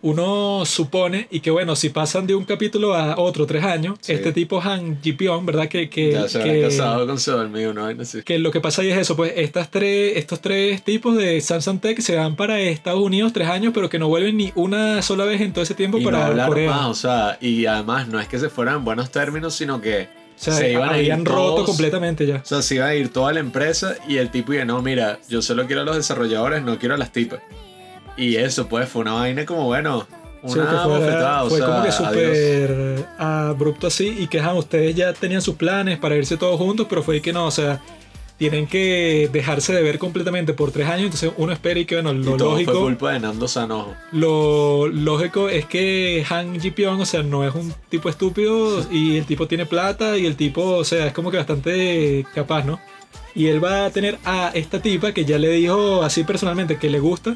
Uno supone, y que bueno, si pasan de un capítulo a otro tres años, Sí. este tipo Han Jipion, ¿verdad? Que, que, ya se que- casado con Seodalmi, una vaina así. que lo que pasa ahí es eso, pues estas tres, estos tres tipos de Samsung Tech se van para Estados Unidos tres años, pero que no vuelven ni una sola vez en todo ese tiempo Y no para Corea. más, o sea, y además no es que se fueran en buenos términos, sino que o sea, se iban a ir roto todos. completamente ya. O sea, se iba a ir toda la empresa y el tipo dice, no, mira, yo solo quiero a los desarrolladores, no quiero a las tipas. Y eso, pues, fue una vaina como, bueno, una Sí, bofetada, o fue sea, como que súper abrupto así y que ajá, ustedes ya tenían sus planes para irse todos juntos, pero fue que no, o sea, tienen que dejarse de ver completamente por tres años, entonces uno espera y que bueno, Y lo todo lógico, fue culpa de Nando Sanojo. lo lógico es que Han Ji-pyong, o sea, no es un tipo estúpido y el tipo tiene plata y el tipo, o sea, es como que bastante capaz, ¿no? Y él va a tener a esta tipa que ya le dijo así personalmente que le gusta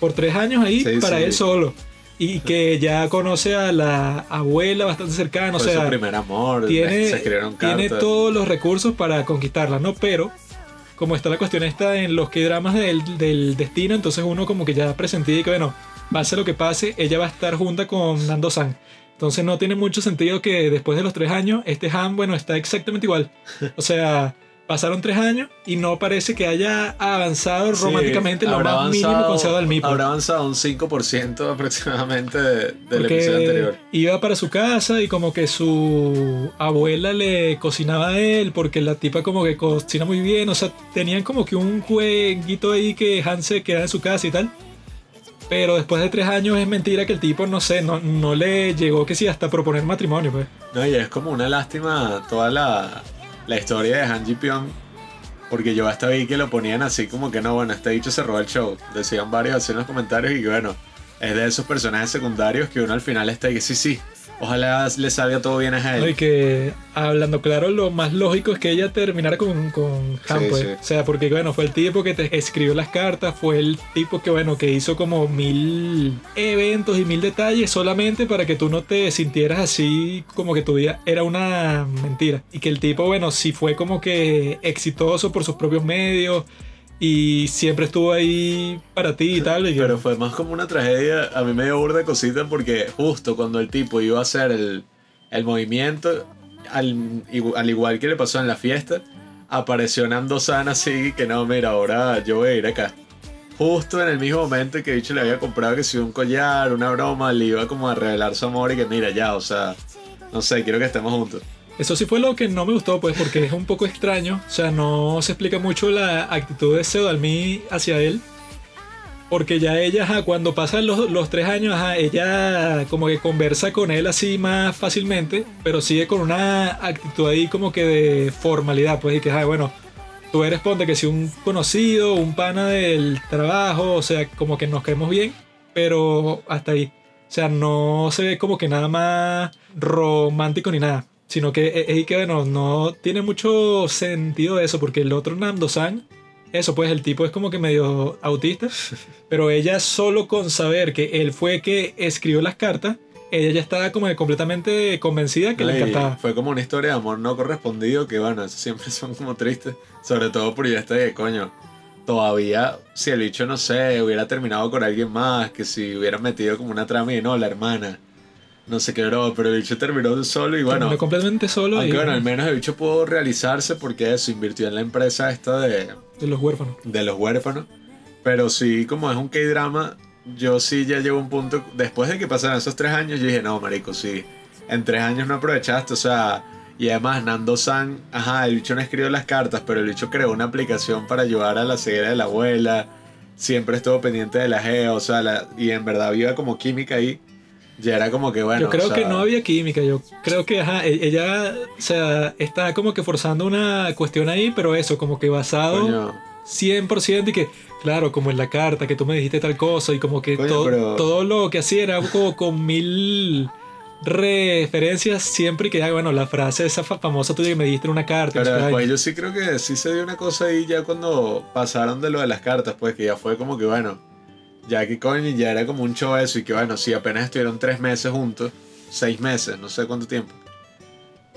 por tres años ahí Sí, para sí. él solo. Y que ya conoce a la abuela bastante cercana, o sea, su primer amor, tiene, se tiene todos los recursos para conquistarla, ¿no? Pero como está la cuestión esta en los que dramas del, del destino, entonces uno como que ya presentía que bueno, pase lo que pase, ella va a estar junta con Nando San. Entonces no tiene mucho sentido que después de los tres años, este Han, bueno, está exactamente igual. O sea, pasaron tres años y no parece que haya avanzado Sí, románticamente lo más mínimo con Seo Dalmi, pues. Habrá avanzado un 5% aproximadamente de- del Porque episodio anterior. iba para su casa y como que su abuela le cocinaba a él porque la tipa como que cocina muy bien, o sea, tenían como que un jueguito ahí que Han se queda en su casa y tal. Pero después de tres años es mentira que el tipo, no sé, no, no le llegó que sí hasta proponer matrimonio, pues. No, y es como una lástima toda la, la historia de Han Ji Pyong. Porque yo hasta vi que lo ponían así como que no, bueno, este dicho se robó el show. Decían varios así en los comentarios y que bueno, es de esos personajes secundarios que uno al final está y que sí, sí, ojalá le salga todo bien a ¿no? Y él. que, hablando claro, lo más lógico es que ella terminara con, con Han, Sí, pues. sí. O sea, porque, bueno, fue el tipo que te escribió las cartas, fue el tipo que, bueno, que hizo como mil eventos y mil detalles solamente para que tú no te sintieras así como que tu vida era una mentira. Y que el tipo, bueno, sí fue como que exitoso por sus propios medios y siempre estuvo ahí para ti y tal. Y Pero fue más como una tragedia. A mí me dio burda cosita porque justo cuando el tipo iba a hacer el, el movimiento, al, al igual que le pasó en la fiesta, apareció Nando San así que no, mira, ahora yo voy a ir acá. Justo en el mismo momento que dicho le había comprado que si un collar, una broma, le iba como a revelar su amor y que mira ya, o sea, no sé, quiero que estemos juntos. Eso sí fue lo que no me gustó, pues, porque es un poco extraño. O sea, no se explica mucho la actitud de Seodalmi hacia él. Porque ya ella, ajá, cuando pasan los, los tres años, ajá, ella como que conversa con él así más fácilmente, pero sigue con una actitud ahí como que de formalidad, pues, y que, ajá, bueno, tú eres, ponte que si un conocido, un pana del trabajo, o sea, como que nos caemos bien, pero hasta ahí. O sea, no se ve como que nada más romántico ni nada. Sino que es es que, bueno, no tiene mucho sentido eso, porque el otro Nando-san, eso pues el tipo es como que medio autista, pero ella solo con saber que él fue que escribió las cartas, ella ya estaba como completamente convencida que le encantaba. Fue como una historia de amor no correspondido que, bueno, esos siempre son como tristes. Sobre todo por ya está de coño. Todavía, si el bicho, no sé, hubiera terminado con alguien más, que si hubiera metido como una trama y no, la hermana. No sé qué, bro, pero el bicho terminó solo y bueno. Terminó completamente solo y Aunque bueno, al menos el bicho pudo realizarse porque eso, invirtió en la empresa esta de, de los huérfanos. de los huérfanos. Pero sí, como es un K-drama, yo sí ya llevo un punto. Después de que pasaran esos tres años, yo dije, no, marico, sí. en tres años no aprovechaste, o sea, y además Nando San, ajá, el bicho no escribió las cartas, pero el bicho creó una aplicación para ayudar a la ceguera de la abuela, siempre estuvo pendiente de la geo, o sea, la- y en verdad había como química ahí, ya era como que bueno. yo creo o sea, que no había química, yo creo que ajá, e- ella o sea, está como que forzando una cuestión ahí, pero eso, como que basado coño, 100% y que, claro, como en la carta, que tú me dijiste tal cosa y como que Coño, todo, pero- todo lo que hacía era como con mil referencias siempre y que, bueno, la frase esa fa- famosa tuya que me dijiste en una carta. Pero después yo sí creo que sí se dio una cosa ahí ya cuando pasaron de lo de las cartas, pues que ya fue como que bueno, ya que coño, ya era como un show eso y que bueno, si apenas estuvieron tres meses juntos, seis meses, no sé cuánto tiempo.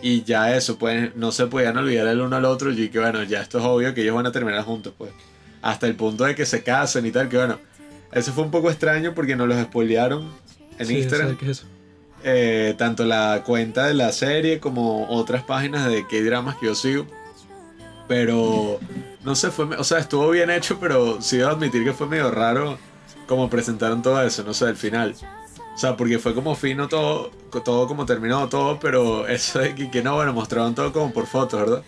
Y ya eso, pues no se podían olvidar el uno al otro y que bueno, ya esto es obvio que ellos van a terminar juntos, pues. Hasta el punto de que se casen y tal, que bueno, eso fue un poco extraño porque nos los spoilearon en Sí, Instagram. ¿sabes qué es eso? Eh, tanto la cuenta de la serie como otras páginas de K-dramas que yo sigo. Pero no sé, fue, o sea, estuvo bien hecho, pero sí debo admitir que fue medio raro como presentaron todo eso, no sé, el final. O sea, porque fue como fino todo, todo como terminó todo, pero eso de que, que no, bueno, mostraron todo como por fotos, ¿verdad?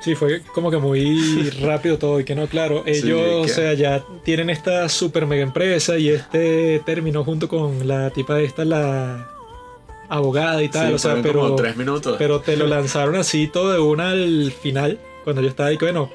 Sí, fue como que muy rápido todo y que no, claro, ellos, o sea, ya tienen esta super mega empresa y este terminó junto con la tipa de esta, la abogada y tal, Sí, o sea, fueron como pero, tres minutos. pero te lo lanzaron así todo de una al final, cuando yo estaba ahí, que bueno,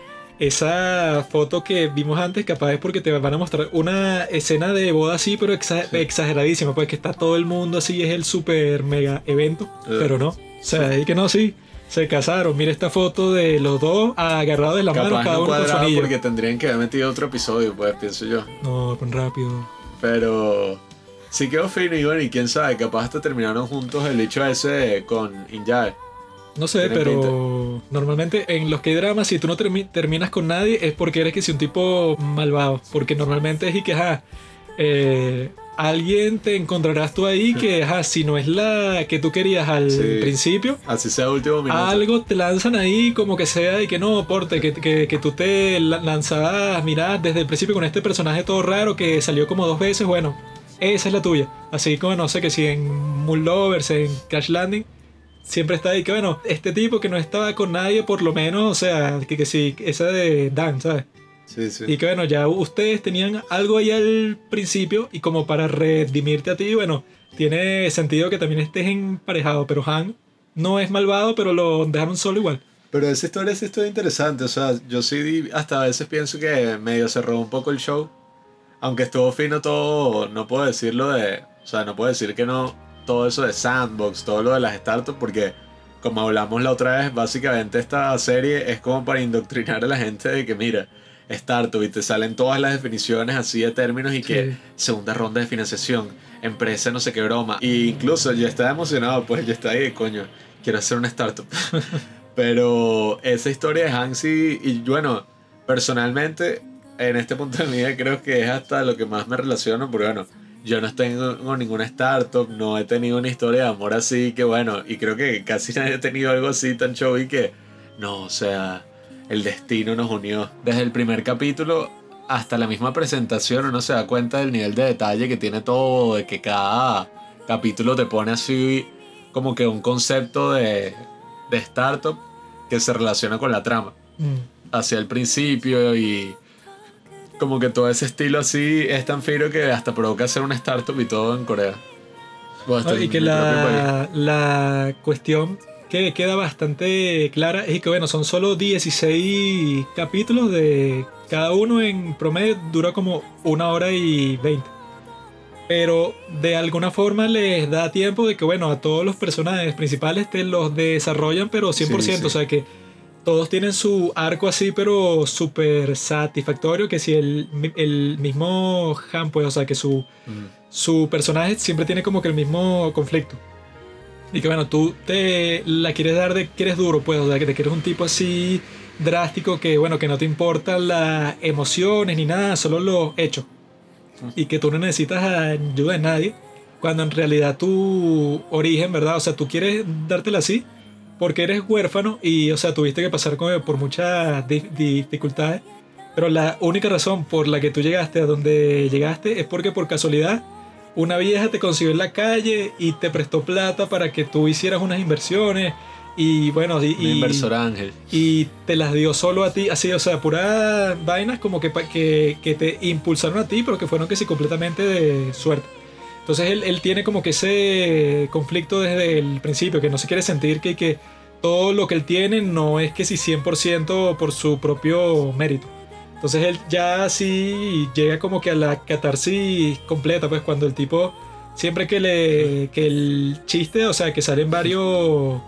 esa foto que vimos antes, capaz es porque te van a mostrar una escena de boda así, pero exa- Sí. exageradísima, pues que está todo el mundo así, es el super mega evento, Eh. pero no, o sea, ahí que no, sí. Se casaron. Mira esta foto de los dos agarrados de la mano, Capaz cada no uno con su anillo. porque tendrían que haber metido otro episodio, pues pienso yo. No, con rápido. Pero sí quedó fino y bueno, y quién sabe, capaz hasta terminaron juntos el hecho ese con Injae. No sé, pero normalmente en los que dramas, si tú no termi- terminas con nadie, es porque eres que si un tipo malvado. Porque normalmente es y que, ajá, eh, alguien te encontrarás tú ahí que, ajá, si no es la que tú querías al Sí. principio, Así sea último minuto. algo te lanzan ahí como que sea y que no, porte, que, que, que tú te la- lanzabas, mira, desde el principio con este personaje todo raro que salió como dos veces, bueno, esa es la tuya. Así como, no sé, que si en Moon Lovers, en Crash Landing, siempre está ahí que, bueno, este tipo que no estaba con nadie, por lo menos, o sea, que, que sí, esa de Dan, ¿sabes? Sí, sí. Y que bueno, ya ustedes tenían algo ahí al principio y como para redimirte a ti, bueno, tiene sentido que también estés emparejado, pero Han no es malvado, pero lo dejaron solo igual. Pero esa historia sí estuvo interesante. O sea, yo sí hasta a veces pienso que medio se robó un poco el show. Aunque estuvo fino todo, no puedo decirlo de. O sea, no puedo decir que no. Todo eso de Sandbox, todo lo de las startups, porque como hablamos la otra vez, básicamente esta serie es como para indoctrinar a la gente de que, mira, startup y te salen todas las definiciones así de términos y que Sí. segunda ronda de financiación, empresa no sé qué broma. Y incluso yo estaba emocionado, pues yo estaba ahí, coño, quiero hacer una startup. Pero esa historia de Hansi, y bueno, personalmente, en este punto de mi vida creo que es hasta lo que más me relaciono, porque bueno, yo no tengo ninguna startup, no he tenido una historia de amor así, que bueno, y creo que casi nadie ha tenido algo así tan showy que, no, o sea, el destino nos unió. Desde el primer capítulo hasta la misma presentación uno se da cuenta del nivel de detalle que tiene todo, de que cada capítulo te pone así como que un concepto de, de startup que se relaciona con la trama Mm. hacia el principio y como que todo ese estilo así es tan fino que hasta provoca hacer una startup y todo en Corea. No, y que la, la cuestión que queda bastante clara es que, bueno, son solo 16 capítulos de cada uno en promedio dura como una hora y 20. Pero de alguna forma les da tiempo de que, bueno, a todos los personajes principales te los desarrollan, pero 100%. Sí, sí. O sea que todos tienen su arco así, pero súper satisfactorio. Que si el, el mismo Han, pues, o sea, que su Mm. su personaje siempre tiene como que el mismo conflicto. Y que bueno, tú te la quieres dar de que eres duro, pues, o sea, que te quieres un tipo así drástico que bueno, que no te importan las emociones ni nada, solo los hechos. Y que tú no necesitas ayuda de nadie, cuando en realidad tu origen, ¿verdad? O sea, tú quieres dártela así porque eres huérfano y, o sea, tuviste que pasar como por muchas di- dificultades. Pero la única razón por la que tú llegaste a donde llegaste es porque por casualidad una vieja te consiguió en la calle y te prestó plata para que tú hicieras unas inversiones y bueno, y, Un inversor ángel. y te las dio solo a ti, así, o sea, puras vainas como que, que, que te impulsaron a ti, pero que fueron que sí completamente de suerte. Entonces él, él tiene como que ese conflicto desde el principio, que no se quiere sentir que, que todo lo que él tiene no es que si 100% por su propio mérito. Entonces él ya sí llega como que a la catarsis completa, pues cuando el tipo, siempre que le, que el chiste, o sea, que salen varios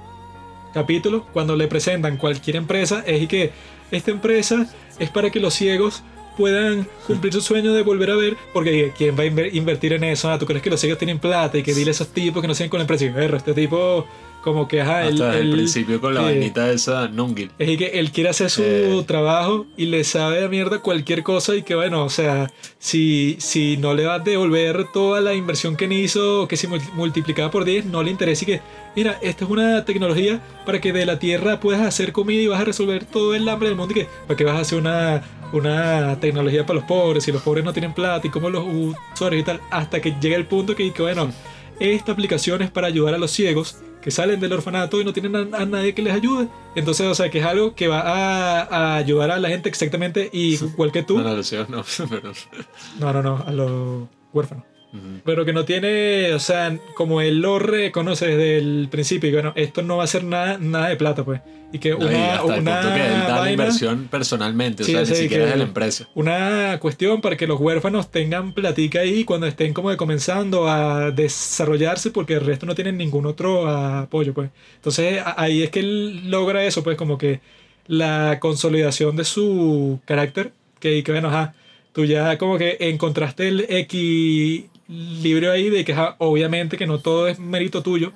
capítulos, cuando le presentan cualquier empresa, es y que esta empresa es para que los ciegos puedan cumplir su sueño de volver a ver, porque ¿quién va a inver- invertir en eso? Ah, ¿Tú crees que los ciegos tienen plata y que dile a esos tipos que no siguen con la empresa? Y, "Berro, este tipo como que, ajá, él, Hasta el él- principio con la sí. vainita esa Nungil. es que él quiere hacer su Eh. trabajo y le sabe a mierda cualquier cosa y que bueno, o sea, si, si no le va a devolver toda la inversión que hizo, o que se mul- multiplicaba por 10, no le interesa y que, mira, esta es una tecnología para que de la tierra puedas hacer comida y vas a resolver todo el hambre del mundo y que, para que vas a hacer una, una tecnología para los pobres y los pobres no tienen plata y como los usuarios y tal, hasta que llega el punto que, que bueno, esta aplicación es para ayudar a los ciegos que salen del orfanato y no tienen a, a nadie que les ayude. Entonces, o sea, que es algo que va a, a ayudar a la gente exactamente igual que tú. No, no, los ciegos no, pero... No, no, no, a los huérfanos. Pero que no tiene, o sea, como él lo reconoce desde el principio, y bueno, esto no va a ser nada, nada de plata, pues. Y que No, y una, hasta el una punto que él da la inversión personalmente, o Sí, sea, o sea, ni siquiera es de la empresa. una cuestión para que los huérfanos tengan platica ahí cuando estén como de comenzando a desarrollarse porque el resto no tienen ningún otro apoyo pues entonces ahí es que él logra eso pues como que la consolidación de su carácter que, que bueno ajá, tú ya como que encontraste el equilibrio ahí de que obviamente que no todo es mérito tuyo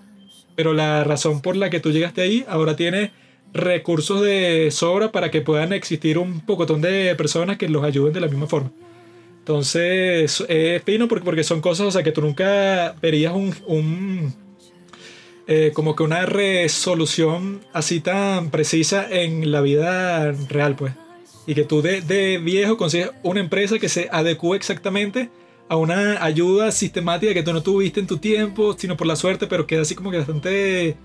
pero la razón por la que tú llegaste ahí ahora tiene recursos de sobra para que puedan existir un pocotón de personas que los ayuden de la misma forma. Entonces, es fino porque, porque son cosas, o sea, que tú nunca verías un, un, eh, como que una resolución así tan precisa en la vida real, pues. Y que tú de, de viejo consigues una empresa que se adecue exactamente a una ayuda sistemática que tú no tuviste en tu tiempo, sino por la suerte, pero queda así como que bastante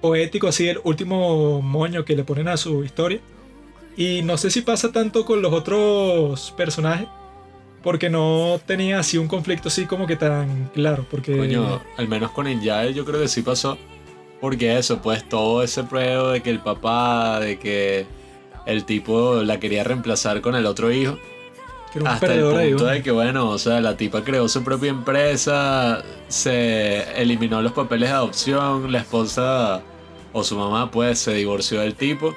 poético, así el último moño que le ponen a su historia. Y no sé si pasa tanto con los otros personajes, porque no tenía así un conflicto así como que tan claro, porque... Coño, al menos con Injae yo creo que sí pasó. Porque eso, pues todo ese pruebo de que el papá, de que el tipo la quería reemplazar con el otro hijo. Que era un Hasta el perdedor ahí, punto de que, bueno, o sea, la tipa creó su propia empresa, se eliminó los papeles de adopción, la esposa o su mamá, pues, se divorció del tipo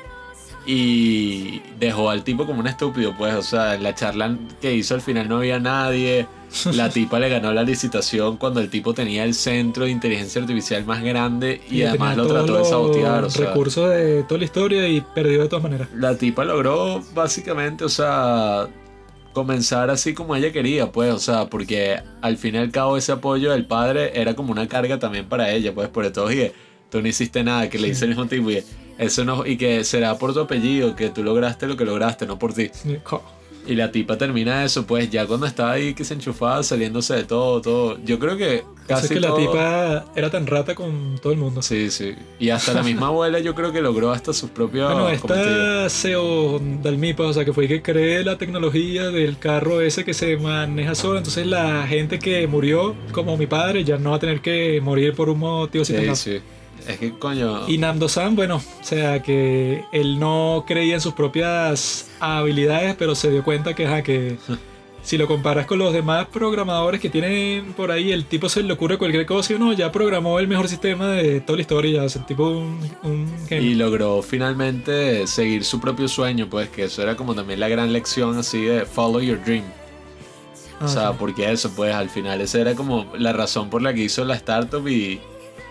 y dejó al tipo como un estúpido, pues, o sea, en la charla que hizo al final no había nadie. La tipa le ganó la licitación cuando el tipo tenía el centro de inteligencia artificial más grande y, además lo trató de sabotear, o sea. recursos de toda la historia y perdió de todas maneras. La tipa logró básicamente, o sea, comenzar así como ella quería, pues, o sea, porque al fin y al cabo ese apoyo del padre era como una carga también para ella, pues, por todo y tú no hiciste nada, que le dice el mismo tipo y eso no, y que será por tu apellido, que tú lograste lo que lograste, no por ti. Y la tipa termina eso, pues, ya cuando estaba ahí que se enchufaba, saliéndose de todo, todo. Yo creo que Casi es que la tipa era tan rata con todo el mundo. Sí, sí. Y hasta la misma abuela yo creo que logró hasta sus propios Bueno, cometidos. esta CEO Dalmipa, o sea, que fue que cree la tecnología del carro ese que se maneja solo. Entonces, la gente que murió, como mi padre, ya no va a tener que morir por un motivo Sí, sí. Es que, coño... Y Namdo-san, bueno, o sea, que él no creía en sus propias habilidades, pero se dio cuenta que, ajá, que si lo comparas con los demás programadores que tienen por ahí, el tipo se le ocurre cualquier cosa y uno ya programó el mejor sistema de toda la historia, o sea, el tipo un, un genio. Y logró finalmente seguir su propio sueño, pues que eso era como también la gran lección así de follow your dream. Ah, o sea, sí. porque eso, pues al final esa era como la razón por la que hizo la startup y,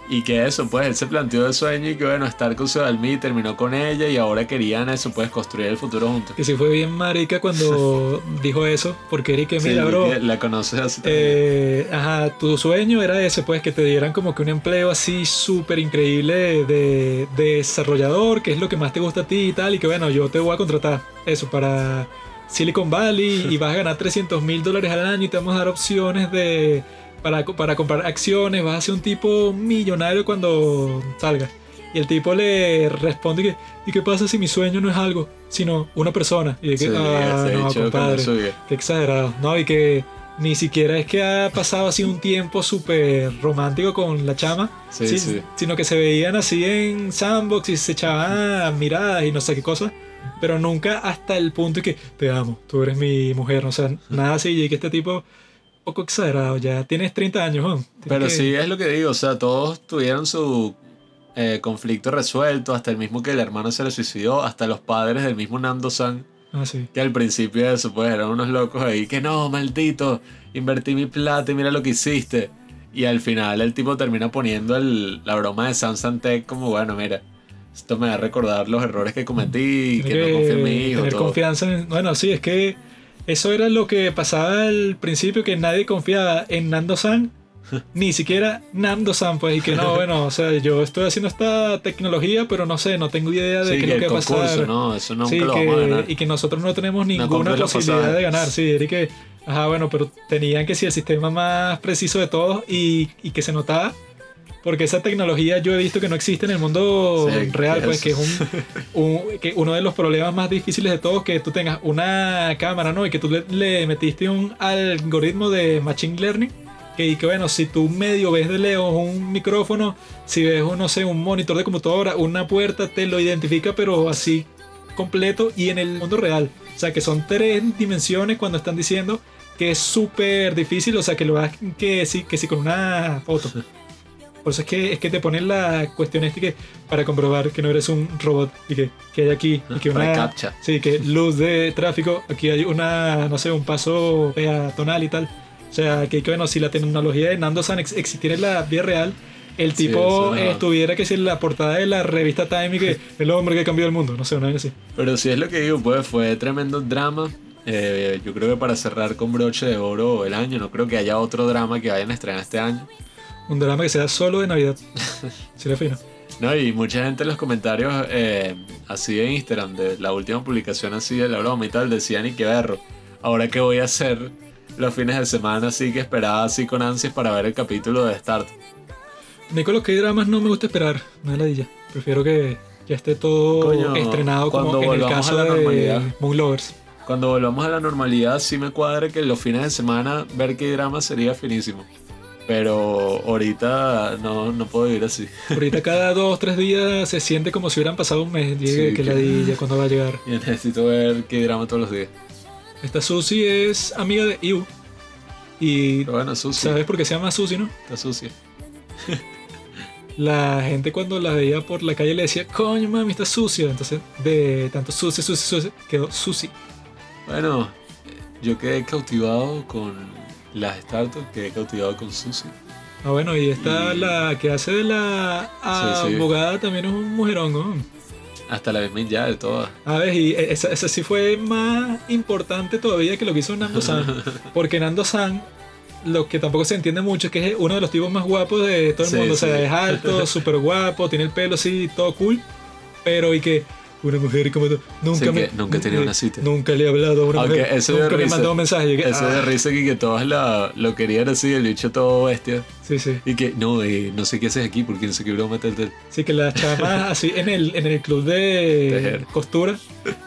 y que eso, pues él se planteó el sueño y que bueno, estar con su Dalmi terminó con ella y ahora querían eso, pues construir el futuro juntos. Que sí fue bien marica cuando dijo eso, porque Eric, Sí, mira, bro, que la conoces así. Eh, ajá, tu sueño era ese, pues, que te dieran como que un empleo así súper increíble de, de desarrollador, que es lo que más te gusta a ti y tal, y que bueno, yo te voy a contratar eso para Silicon Valley y vas a ganar 300 mil dólares al año y te vamos a dar opciones de para, para comprar acciones, vas a ser un tipo millonario cuando salgas. Y el tipo le responde que, ¿y qué pasa si mi sueño no es algo, sino una persona? Y de que, Sí, ah, no, compadre, qué exagerado. No, y que ni siquiera es que ha pasado así un tiempo súper romántico con la chama, Sí, sí, sí. sino que se veían así en sandbox y se echaban miradas y no sé qué cosas. Pero nunca hasta el punto de que te amo, tú eres mi mujer, o sea, nada así. Y que este tipo, poco exagerado, ya tienes 30 años, ¿no? Tienes Pero que- sí, es lo que digo, o sea, todos tuvieron su eh, conflicto resuelto, hasta el mismo que el hermano se le suicidó, hasta los padres del mismo Nando San, Ah, sí. que al principio de eso, pues eran unos locos ahí, que no, maldito, invertí mi plata y mira lo que hiciste. Y al final el tipo termina poniendo el- la broma de Samsung Tech como, bueno, mira, esto me va a recordar los errores que cometí y que, no confío en mi hijo. Tener todo. confianza en. Bueno, sí, es que eso era lo que pasaba al principio, que nadie confiaba en Nando San, ni siquiera Nando San, pues, y que no, bueno, o sea, yo estoy haciendo esta tecnología, pero no sé, no tengo idea de Sí, qué es lo que va a pasar. ¿no? Eso Sí, lo que- vamos a ganar. y que nosotros no tenemos ninguna posibilidad de ganar. Sí, era y que, ajá, bueno, pero tenían que ser el sistema más preciso de todos y, y que se notaba. Porque esa tecnología yo he visto que no existe en el mundo Sí, real, pues es- que es un, un- que uno de los problemas más difíciles de todos que tú tengas una cámara, ¿no? Y que tú le, le metiste un algoritmo de machine learning que, que bueno, si tú medio ves de lejos un micrófono, si ves un, no sé, un monitor de computadora, una puerta, te lo identifica, pero así completo y en el mundo real. O sea, que son tres dimensiones cuando están diciendo que es súper difícil, o sea, que lo hagas que sí, que sí con una foto. Por eso es que, es que te ponen la cuestión esta que para comprobar que no eres un robot y que, que hay aquí y que una captcha. sí que luz de tráfico aquí hay una no sé un paso peatonal y tal o sea que, que, bueno si la tecnología de Nando San ex- existiera en la vida real el tipo estuviera que si en la portada de la revista Time y que el hombre que cambió el mundo no sé una vez así Pero sí es lo que digo, pues fue tremendo drama. Eh, yo creo que para cerrar con broche de oro el año, no creo que haya otro drama que vayan a estrenar este año. Un drama que sea solo de Navidad sería fino No, y mucha gente en los comentarios eh, así de Instagram, de la última publicación así de la broma y tal, decían y que berro. Ahora que voy a hacer los fines de semana así que esperaba así con ansias para ver el capítulo de Start. Nicolás que dramas no me gusta esperar no es ladilla prefiero que ya esté todo Coño, estrenado como en el caso a la de normalidad. Moon Lovers Cuando volvamos a la normalidad, sí me cuadra que los fines de semana ver qué drama sería finísimo. Pero ahorita no, no puedo vivir así. Ahorita cada dos, tres días se siente como si hubieran pasado un mes. Llegue, Sí, que ladilla, ¿cuándo va a llegar? Yo necesito ver qué drama todos los días. Esta Susi es amiga de Iu. Y Pero bueno, sucia. ¿sabes por qué se llama Susi, no? Está sucia. La gente cuando la veía por la calle le decía, coño mami, está sucia. Entonces, de tanto sucia, sucia, sucia, quedó Susi. Bueno, yo quedé cautivado con las startups, quedé cautivado con Susi. Ah, bueno, y esta, Y- la que hace de la Sí, sí. abogada, también es un mujerón, ¿no? Hasta la misma ya de todas. A ver, y esa, esa sí fue más importante todavía que lo que hizo Nando San. Porque Nando San, lo que tampoco se entiende mucho es que es uno de los tipos más guapos de todo el Sí, mundo. O sea, es alto, súper guapo, tiene el pelo así, todo cool. Pero y que una mujer como tú, nunca Sí, me. nunca he tenido una cita. Nunca le he hablado a una mujer. eso nunca me risa. mandó un mensaje. que, Eso de ah, risa que, que todos la- lo querían así, el bicho todo bestia. Sí, sí. Y que, no, eh, no sé qué haces aquí porque no sé qué broma tal, tal. Sí, que las chamas así en el, en el club de Tejer. costura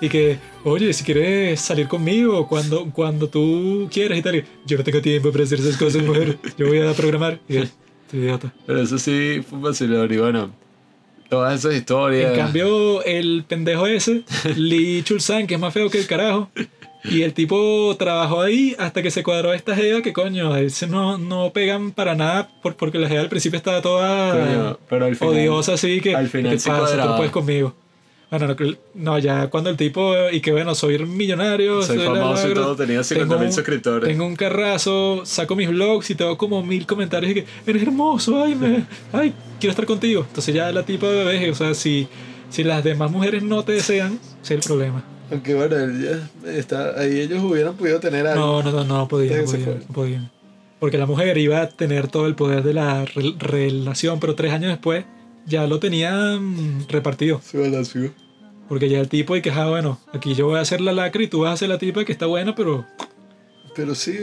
y que, oye, si quieres salir conmigo cuando, cuando tú quieras y tal. y, yo no tengo tiempo para hacer esas cosas, mujer. Yo voy a programar. Y él, "Tú idiota. Pero eso sí fue un vacilón. Y bueno, todas esas historias. En cambio, el pendejo ese, Lee Chulsan, que es más feo que el carajo. Y el tipo trabajó ahí hasta que se cuadró esta jeva que coño, a ese no, no pegan para nada por- porque la jeva al principio estaba toda Coño, pero al final- odiosa así que al final ¿qué sí pasa? Tú puedes conmigo. Bueno, no, que- no, ya cuando el tipo y que bueno, soy millonario, Soy la famoso y logro, todo, tenía 50 tengo mil suscriptores. Tengo un carrazo, saco mis vlogs y tengo como mil comentarios y que eres hermoso, ay, me, ay, quiero estar contigo. Entonces ya la tipa de bebé, o sea, si, si las demás mujeres no te desean, ese es el problema. Aunque bueno, él ya está, ahí ellos hubieran podido tener No, no, no, no podían, no podían, fue. no podían. Porque la mujer iba a tener todo el poder de la re- relación, pero tres años después ya lo tenían repartido. Verdad, sí. Porque ya el tipo y que, ah, bueno, aquí yo voy a hacer la lacra y tú vas a hacer la tipa que está buena, pero Pero sí,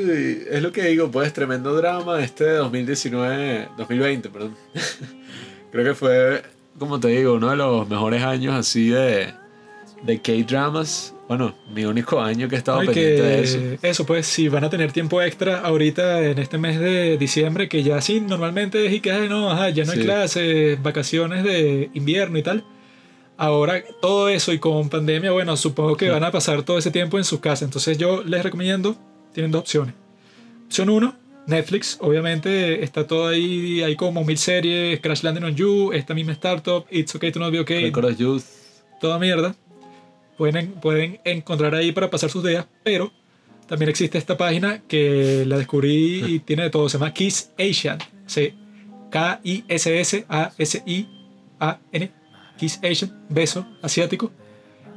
es lo que digo, pues tremendo drama este 2019, 2020, perdón. Creo que fue, como te digo, uno de los mejores años así de, de K-dramas. Bueno, mi único año que he estado Ay, pendiente que de eso. Eso, pues, si van a tener tiempo extra ahorita en este mes de diciembre, que ya sí, normalmente es y que, no, ajá, ya no hay Sí. clases, vacaciones de invierno y tal. Ahora, todo eso y con pandemia, bueno, supongo que van a pasar todo ese tiempo en sus casas. Entonces, yo les recomiendo, tienen dos opciones. Opción 1, Netflix, obviamente está todo ahí, hay como mil series, Crash Landing on You, esta misma startup, It's Okay to Not Be Okay, Record Youth. toda mierda. Pueden, pueden encontrar ahí para pasar sus días, pero también existe esta página que la descubrí y tiene de todo. Se llama Kiss Asian. K-I-S-S-A-S-I-A-N. Kiss Asian, beso asiático.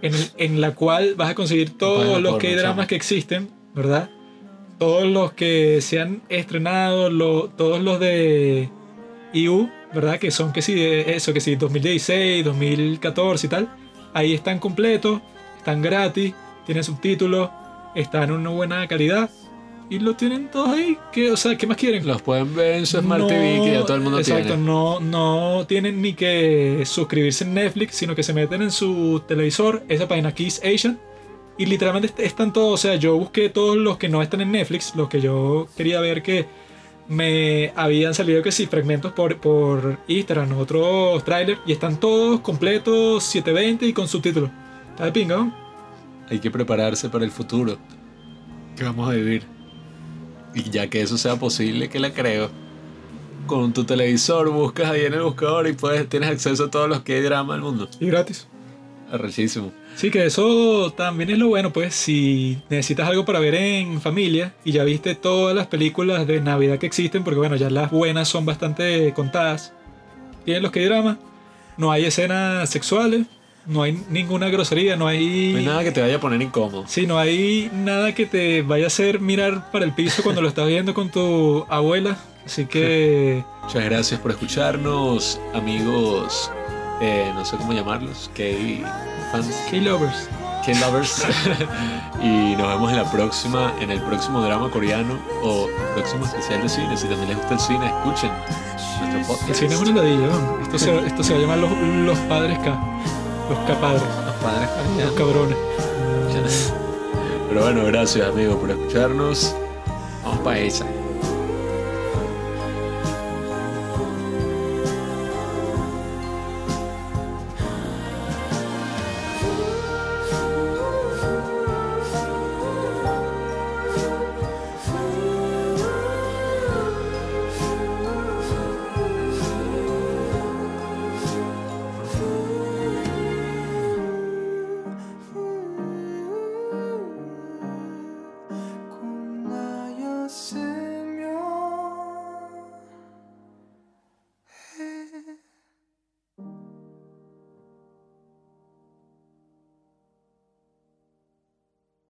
En, el- en la cual vas a conseguir todos los. K-dramas que existen, ¿verdad? Todos los que se han estrenado, lo- todos los de EU, ¿verdad? Que son que sí, de eso, que sí, 2016, 2014 y tal. Ahí están completos, están gratis, tienen subtítulos, están en una buena calidad y lo tienen todos ahí. ¿Qué, o sea, ¿qué más quieren? Los pueden ver en su Smart TV que ya todo el mundo exacto, tiene. No, no tienen ni que suscribirse en Netflix, sino que se meten en su televisor, esa página Kiss Asian, y literalmente est- están todos. O sea, yo busqué todos los que no están en Netflix, los que yo quería ver que me habían salido que sí, fragmentos por, por Instagram, otros trailers, y están todos completos, 720 y con subtítulos. Está de pinga, ¿no? Hay que prepararse para el futuro que vamos a vivir. Y ya que eso sea posible, que la creo. Con tu televisor buscas ahí en el buscador y puedes, tienes acceso a todos los que hay drama del mundo. Y gratis. Arrechísimo. Sí, que eso también es lo bueno, pues si necesitas algo para ver en familia y ya viste todas las películas de Navidad que existen, porque bueno, ya las buenas son bastante contadas. Tienen los que drama, no hay escenas sexuales, no hay ninguna grosería, no hay... No hay nada que te vaya a poner incómodo. Sí, no hay nada que te vaya a hacer mirar para el piso cuando lo estás viendo con tu abuela. Así que Muchas gracias por escucharnos, amigos. Eh, no sé cómo llamarlos. K-fans. K-Lovers. K-lovers. y nos vemos en la próxima, en el próximo drama coreano o próximo especial de cine. Si también les gusta el cine, escuchen nuestro podcast. El cine es una ladilla. Esto se, esto se va a llamar los, los padres K. Los K-padres. Los padres Los cabrones. Pero bueno, gracias amigos por escucharnos. Vamos para esa.